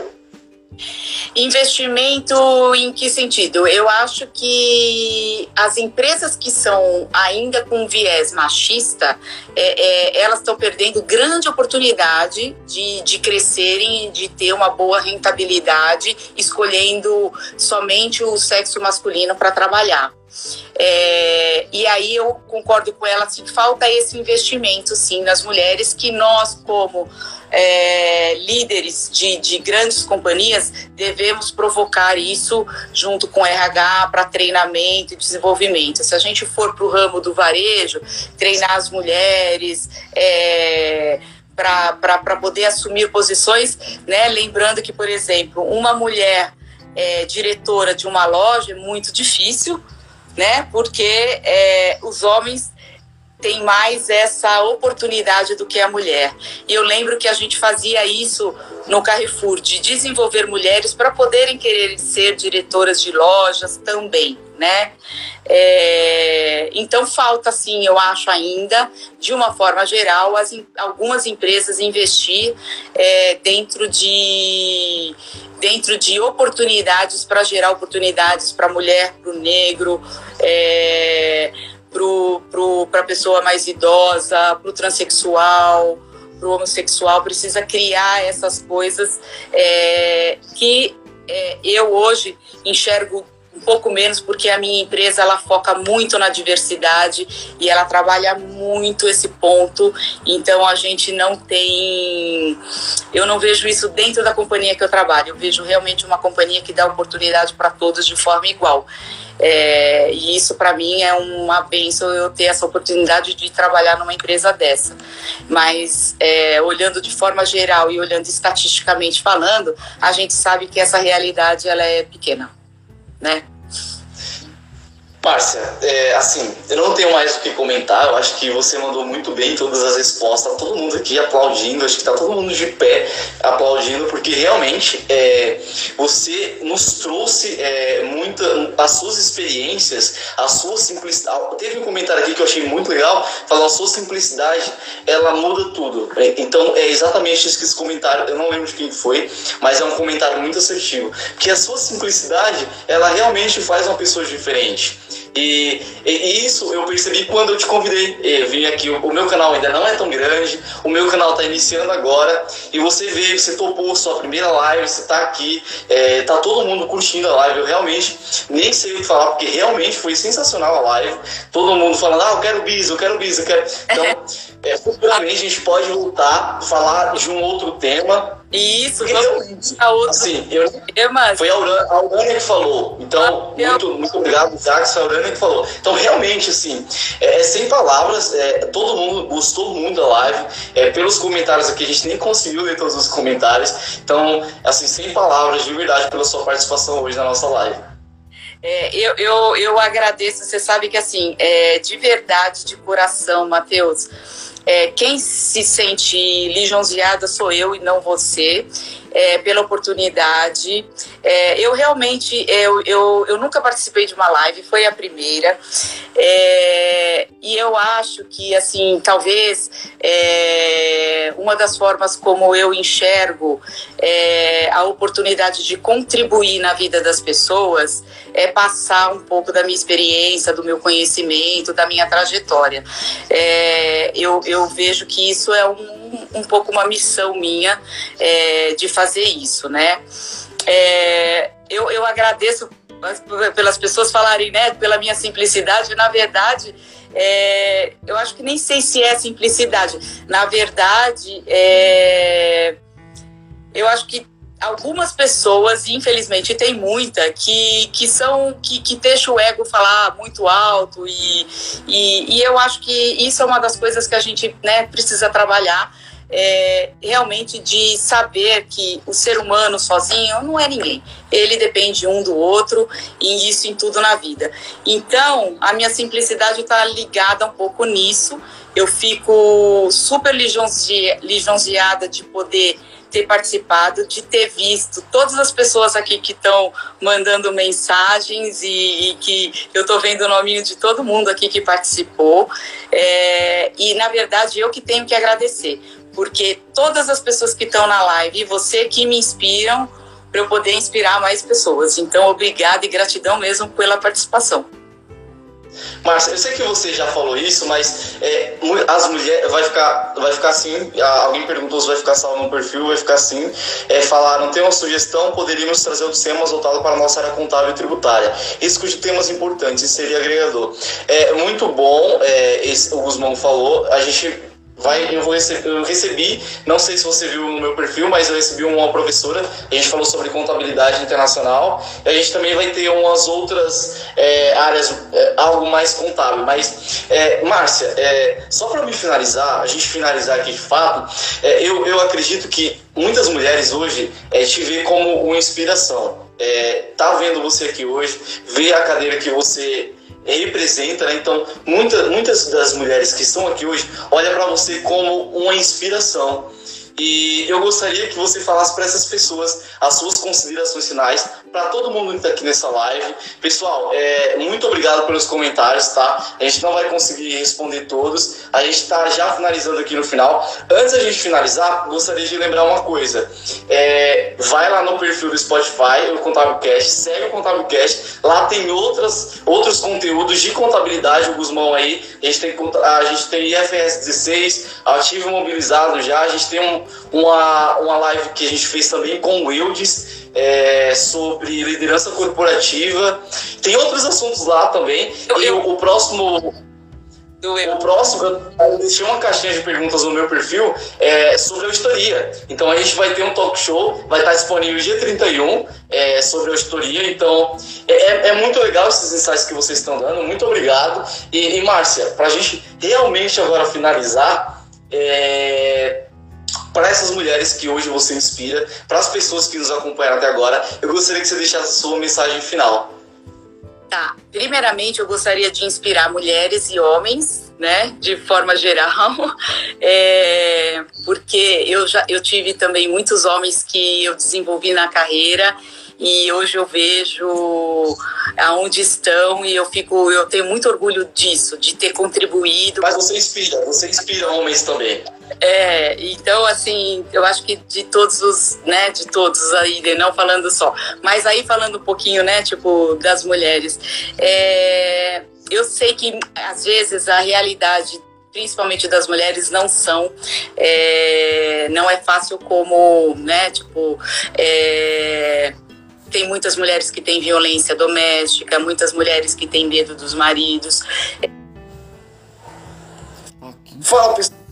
Investimento em que sentido? Eu acho que as empresas que são ainda com viés machista, é, é, elas estão perdendo grande oportunidade de, de crescerem, de ter uma boa rentabilidade, escolhendo somente o sexo masculino para trabalhar. É, e aí eu concordo com ela, assim, falta esse investimento, sim, nas mulheres, que nós, como é, líderes de, de grandes companhias, devemos provocar isso junto com RH para treinamento e desenvolvimento. Se a gente for para o ramo do varejo, treinar as mulheres, é, para poder assumir posições, né? Lembrando que, por exemplo, uma mulher é, diretora de uma loja é muito difícil, né? Porque é, os homens têm mais essa oportunidade do que a mulher. E eu lembro que a gente fazia isso no Carrefour, de desenvolver mulheres para poderem querer ser diretoras de lojas também, né? É, então falta, sim, eu acho ainda, de uma forma geral, as, algumas empresas investir é, dentro de dentro de oportunidades para gerar oportunidades para a mulher, para o negro, é, para a pessoa mais idosa, para o transexual, para o homossexual, precisa criar essas coisas é, que é, eu hoje enxergo pouco menos porque a minha empresa ela foca muito na diversidade e ela trabalha muito esse ponto então a gente não tem eu não vejo isso dentro da companhia que eu trabalho eu vejo realmente uma companhia que dá oportunidade para todos de forma igual é, e isso para mim é uma benção eu ter essa oportunidade de trabalhar numa empresa dessa. Mas é, olhando de forma geral e olhando estatisticamente falando, a gente sabe que essa realidade ela é pequena, né? Márcia, é, assim, eu não tenho mais o que comentar, eu acho que você mandou muito bem todas as respostas, tá todo mundo aqui aplaudindo, acho que tá todo mundo de pé aplaudindo, porque realmente é, você nos trouxe é, muita, as suas experiências, a sua simplicidade, teve um comentário aqui que eu achei muito legal, falando a sua simplicidade, ela muda tudo, então é exatamente isso que esse comentário, eu não lembro de quem foi, mas é um comentário muito assertivo, que a sua simplicidade, ela realmente faz uma pessoa diferente, E, e, isso eu percebi quando eu te convidei. Eu vim aqui, o, o, meu canal ainda não é tão grande, o meu canal está iniciando agora, e você veio, você topou sua primeira live, você está aqui, é, tá todo mundo curtindo a live. Eu realmente nem sei o que falar, porque realmente foi sensacional a live. Todo mundo falando, ah, eu quero bis, eu quero bis, eu quero. Então, é, futuramente a gente pode voltar, falar de um outro tema isso, vamos a outro assim, eu, Foi a Urânia, a que falou. Então, ah, muito, muito obrigado, Zax, a Urânia que falou. Então, realmente, assim, é, é sem palavras, é, todo mundo gostou muito da live. É, pelos comentários aqui, a gente nem conseguiu ler todos os comentários. Então, assim, sem palavras, de verdade, pela sua participação hoje na nossa live. É, eu, eu, eu agradeço, você sabe que assim, é, de verdade, de coração, Matheus, é, quem se sente lisonjeada sou eu e não você, é, pela oportunidade. É, eu realmente, eu, eu, eu nunca participei de uma live, foi a primeira. É, e eu acho que, assim, talvez é, uma das formas como eu enxergo é, a oportunidade de contribuir na vida das pessoas é passar um pouco da minha experiência, do meu conhecimento, da minha trajetória. É, eu, eu vejo que isso é um, um pouco uma missão minha é, de fazer isso, né? É, eu, eu agradeço pelas pessoas falarem, né, pela minha simplicidade, na verdade, é, eu acho que nem sei se é simplicidade. Na verdade, é, eu acho que algumas pessoas, infelizmente tem muita, que, que são que, que deixa o ego falar muito alto e, e, e, eu acho que isso é uma das coisas que a gente né, precisa trabalhar. É, realmente de saber que o ser humano sozinho não é ninguém. Ele depende um do outro e isso em tudo na vida. Então, a minha simplicidade está ligada um pouco nisso. Eu fico super lisonjeada de poder ter participado, de ter visto todas as pessoas aqui que estão mandando mensagens e, e que eu estou vendo o nominho de todo mundo aqui que participou. É, e, na verdade, eu que tenho que agradecer, porque todas as pessoas que estão na live você que me inspiram para eu poder inspirar mais pessoas. Então, obrigada e gratidão mesmo pela participação. Márcia, eu sei que você já falou isso, mas é, as mulheres vai ficar, vai ficar assim. Alguém perguntou se vai ficar salvo no perfil, vai ficar assim. É, falaram, tem uma sugestão, poderíamos trazer outros temas voltados para a nossa área contábil e tributária. De temas importantes, seria agregador. É muito bom, é, esse, o Guzmão falou, a gente vai, eu vou eu recebi, não sei se você viu no meu perfil, mas eu recebi uma professora, a gente falou sobre contabilidade internacional, a gente também vai ter umas outras é, áreas, é, algo mais contábil. Mas, é, Márcia, é, só para me finalizar, a gente finalizar aqui de fato, é, eu, eu acredito que muitas mulheres hoje é, te vê como uma inspiração. É, tá vendo você aqui hoje, ver a cadeira que você representa, né? Então, muita, muitas das mulheres que estão aqui hoje olham para você como uma inspiração. E eu gostaria que você falasse para essas pessoas as suas considerações finais, para todo mundo que está aqui nessa live. Pessoal, é, muito obrigado pelos comentários, tá? A gente não vai conseguir responder todos, a gente está já finalizando aqui no final. Antes da gente finalizar, gostaria de lembrar uma coisa: é, vai lá no perfil do Spotify, o Contábilcast, segue o Contábilcast, lá tem outras, outros conteúdos de contabilidade, o Guzmão aí, a gente tem, a gente tem IFRS 16, ativo imobilizado já, a gente tem um, uma, uma live que a gente fez também com o Wildes é, sobre liderança corporativa. Tem outros assuntos lá também. Eu, e o, o próximo. O próximo, eu deixei uma caixinha de perguntas no meu perfil é, sobre auditoria. Então a gente vai ter um talk show, vai estar disponível dia 31 é, sobre auditoria. Então é, é, é muito legal esses insights que vocês estão dando. Muito obrigado. E, e Márcia, para a gente realmente agora finalizar, é, para essas mulheres que hoje você inspira, para as pessoas que nos acompanharam até agora, eu gostaria que você deixasse a sua mensagem final. Tá. Primeiramente, eu gostaria de inspirar mulheres e homens né, de forma geral, é, porque eu já eu tive também muitos homens que eu desenvolvi na carreira e hoje eu vejo aonde estão e eu fico eu tenho muito orgulho disso de ter contribuído mas você inspira você inspira homens também é então assim eu acho que de todos os né de todos aí não falando só mas aí falando um pouquinho né tipo das mulheres é, eu sei que às vezes a realidade principalmente das mulheres não são é, não é fácil como né tipo é, tem muitas mulheres que têm violência doméstica, muitas mulheres que têm medo dos maridos. Fala, pessoal.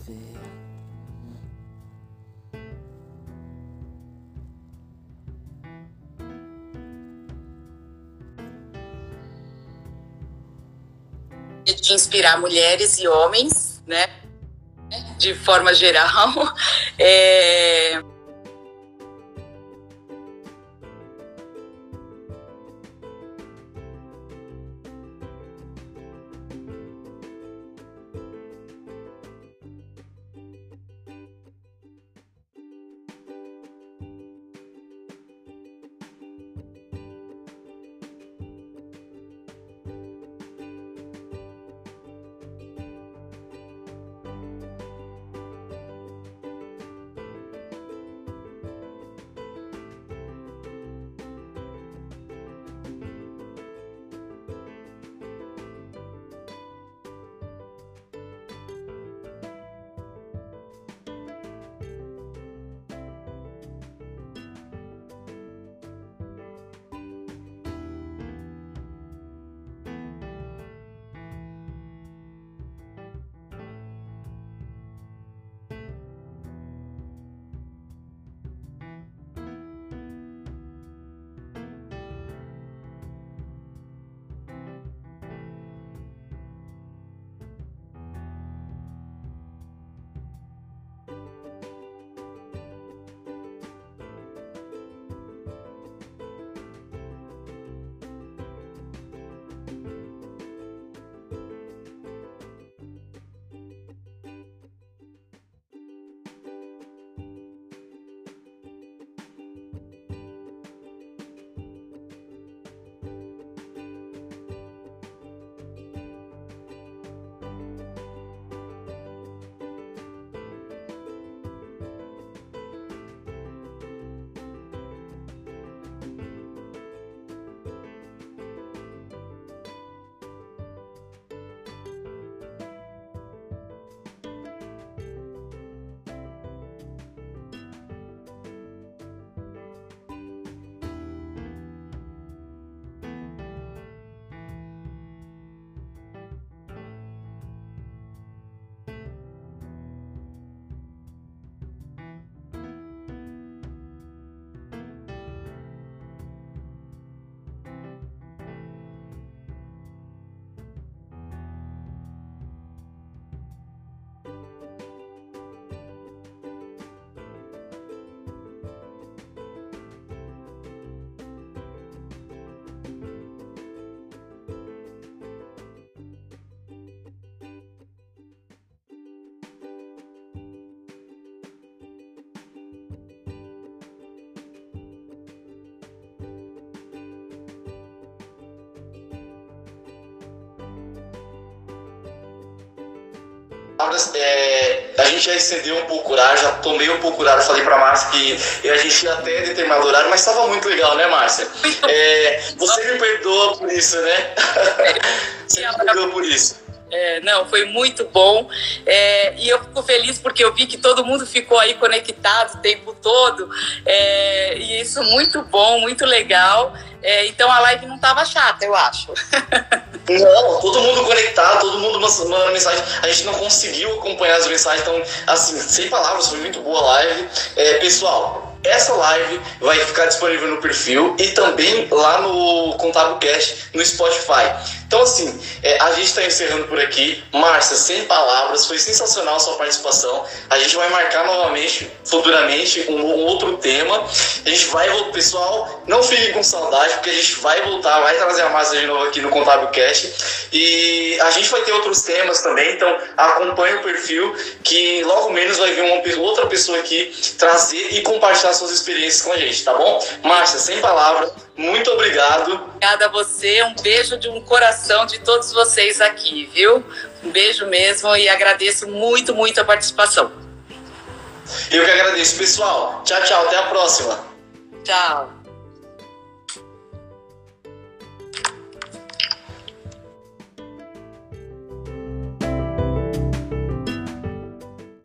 De inspirar mulheres e homens, né, de forma geral, é... É, a gente já excedeu um pouco o horário, já tomei um pouco o horário, falei pra Márcia que a gente ia até determinado horário, mas estava muito legal, né, Márcia? É, você me perdoa por isso, né? você me perdoa por isso. É, não, foi muito bom. É, e eu fico feliz porque eu vi que todo mundo ficou aí conectado o tempo todo. É, e isso muito bom, muito legal. É, então a live não estava chata, eu acho. Não, todo mundo conectado, todo mundo mandando mensagem. A gente não conseguiu acompanhar as mensagens, então, assim, sem palavras, foi muito boa a live. É, pessoal, essa live vai ficar disponível no perfil e também lá no Contábil Cash no Spotify. Então, assim, é, a gente está encerrando por aqui. Márcia, sem palavras, foi sensacional a sua participação. A gente vai marcar novamente, futuramente, um, um outro tema. A gente vai pessoal, não fiquem com saudade, porque a gente vai voltar, vai trazer a Márcia de novo aqui no Contábil Cast. E a gente vai ter outros temas também, então acompanhe o perfil, que logo menos vai vir uma outra pessoa aqui trazer e compartilhar suas experiências com a gente, tá bom? Márcia, sem palavras, muito obrigado. Obrigada a você, um beijo de um coração de todos vocês aqui, viu? Um beijo mesmo e agradeço muito, muito a participação. Eu que agradeço, pessoal. Tchau, tchau, até a próxima. Tchau.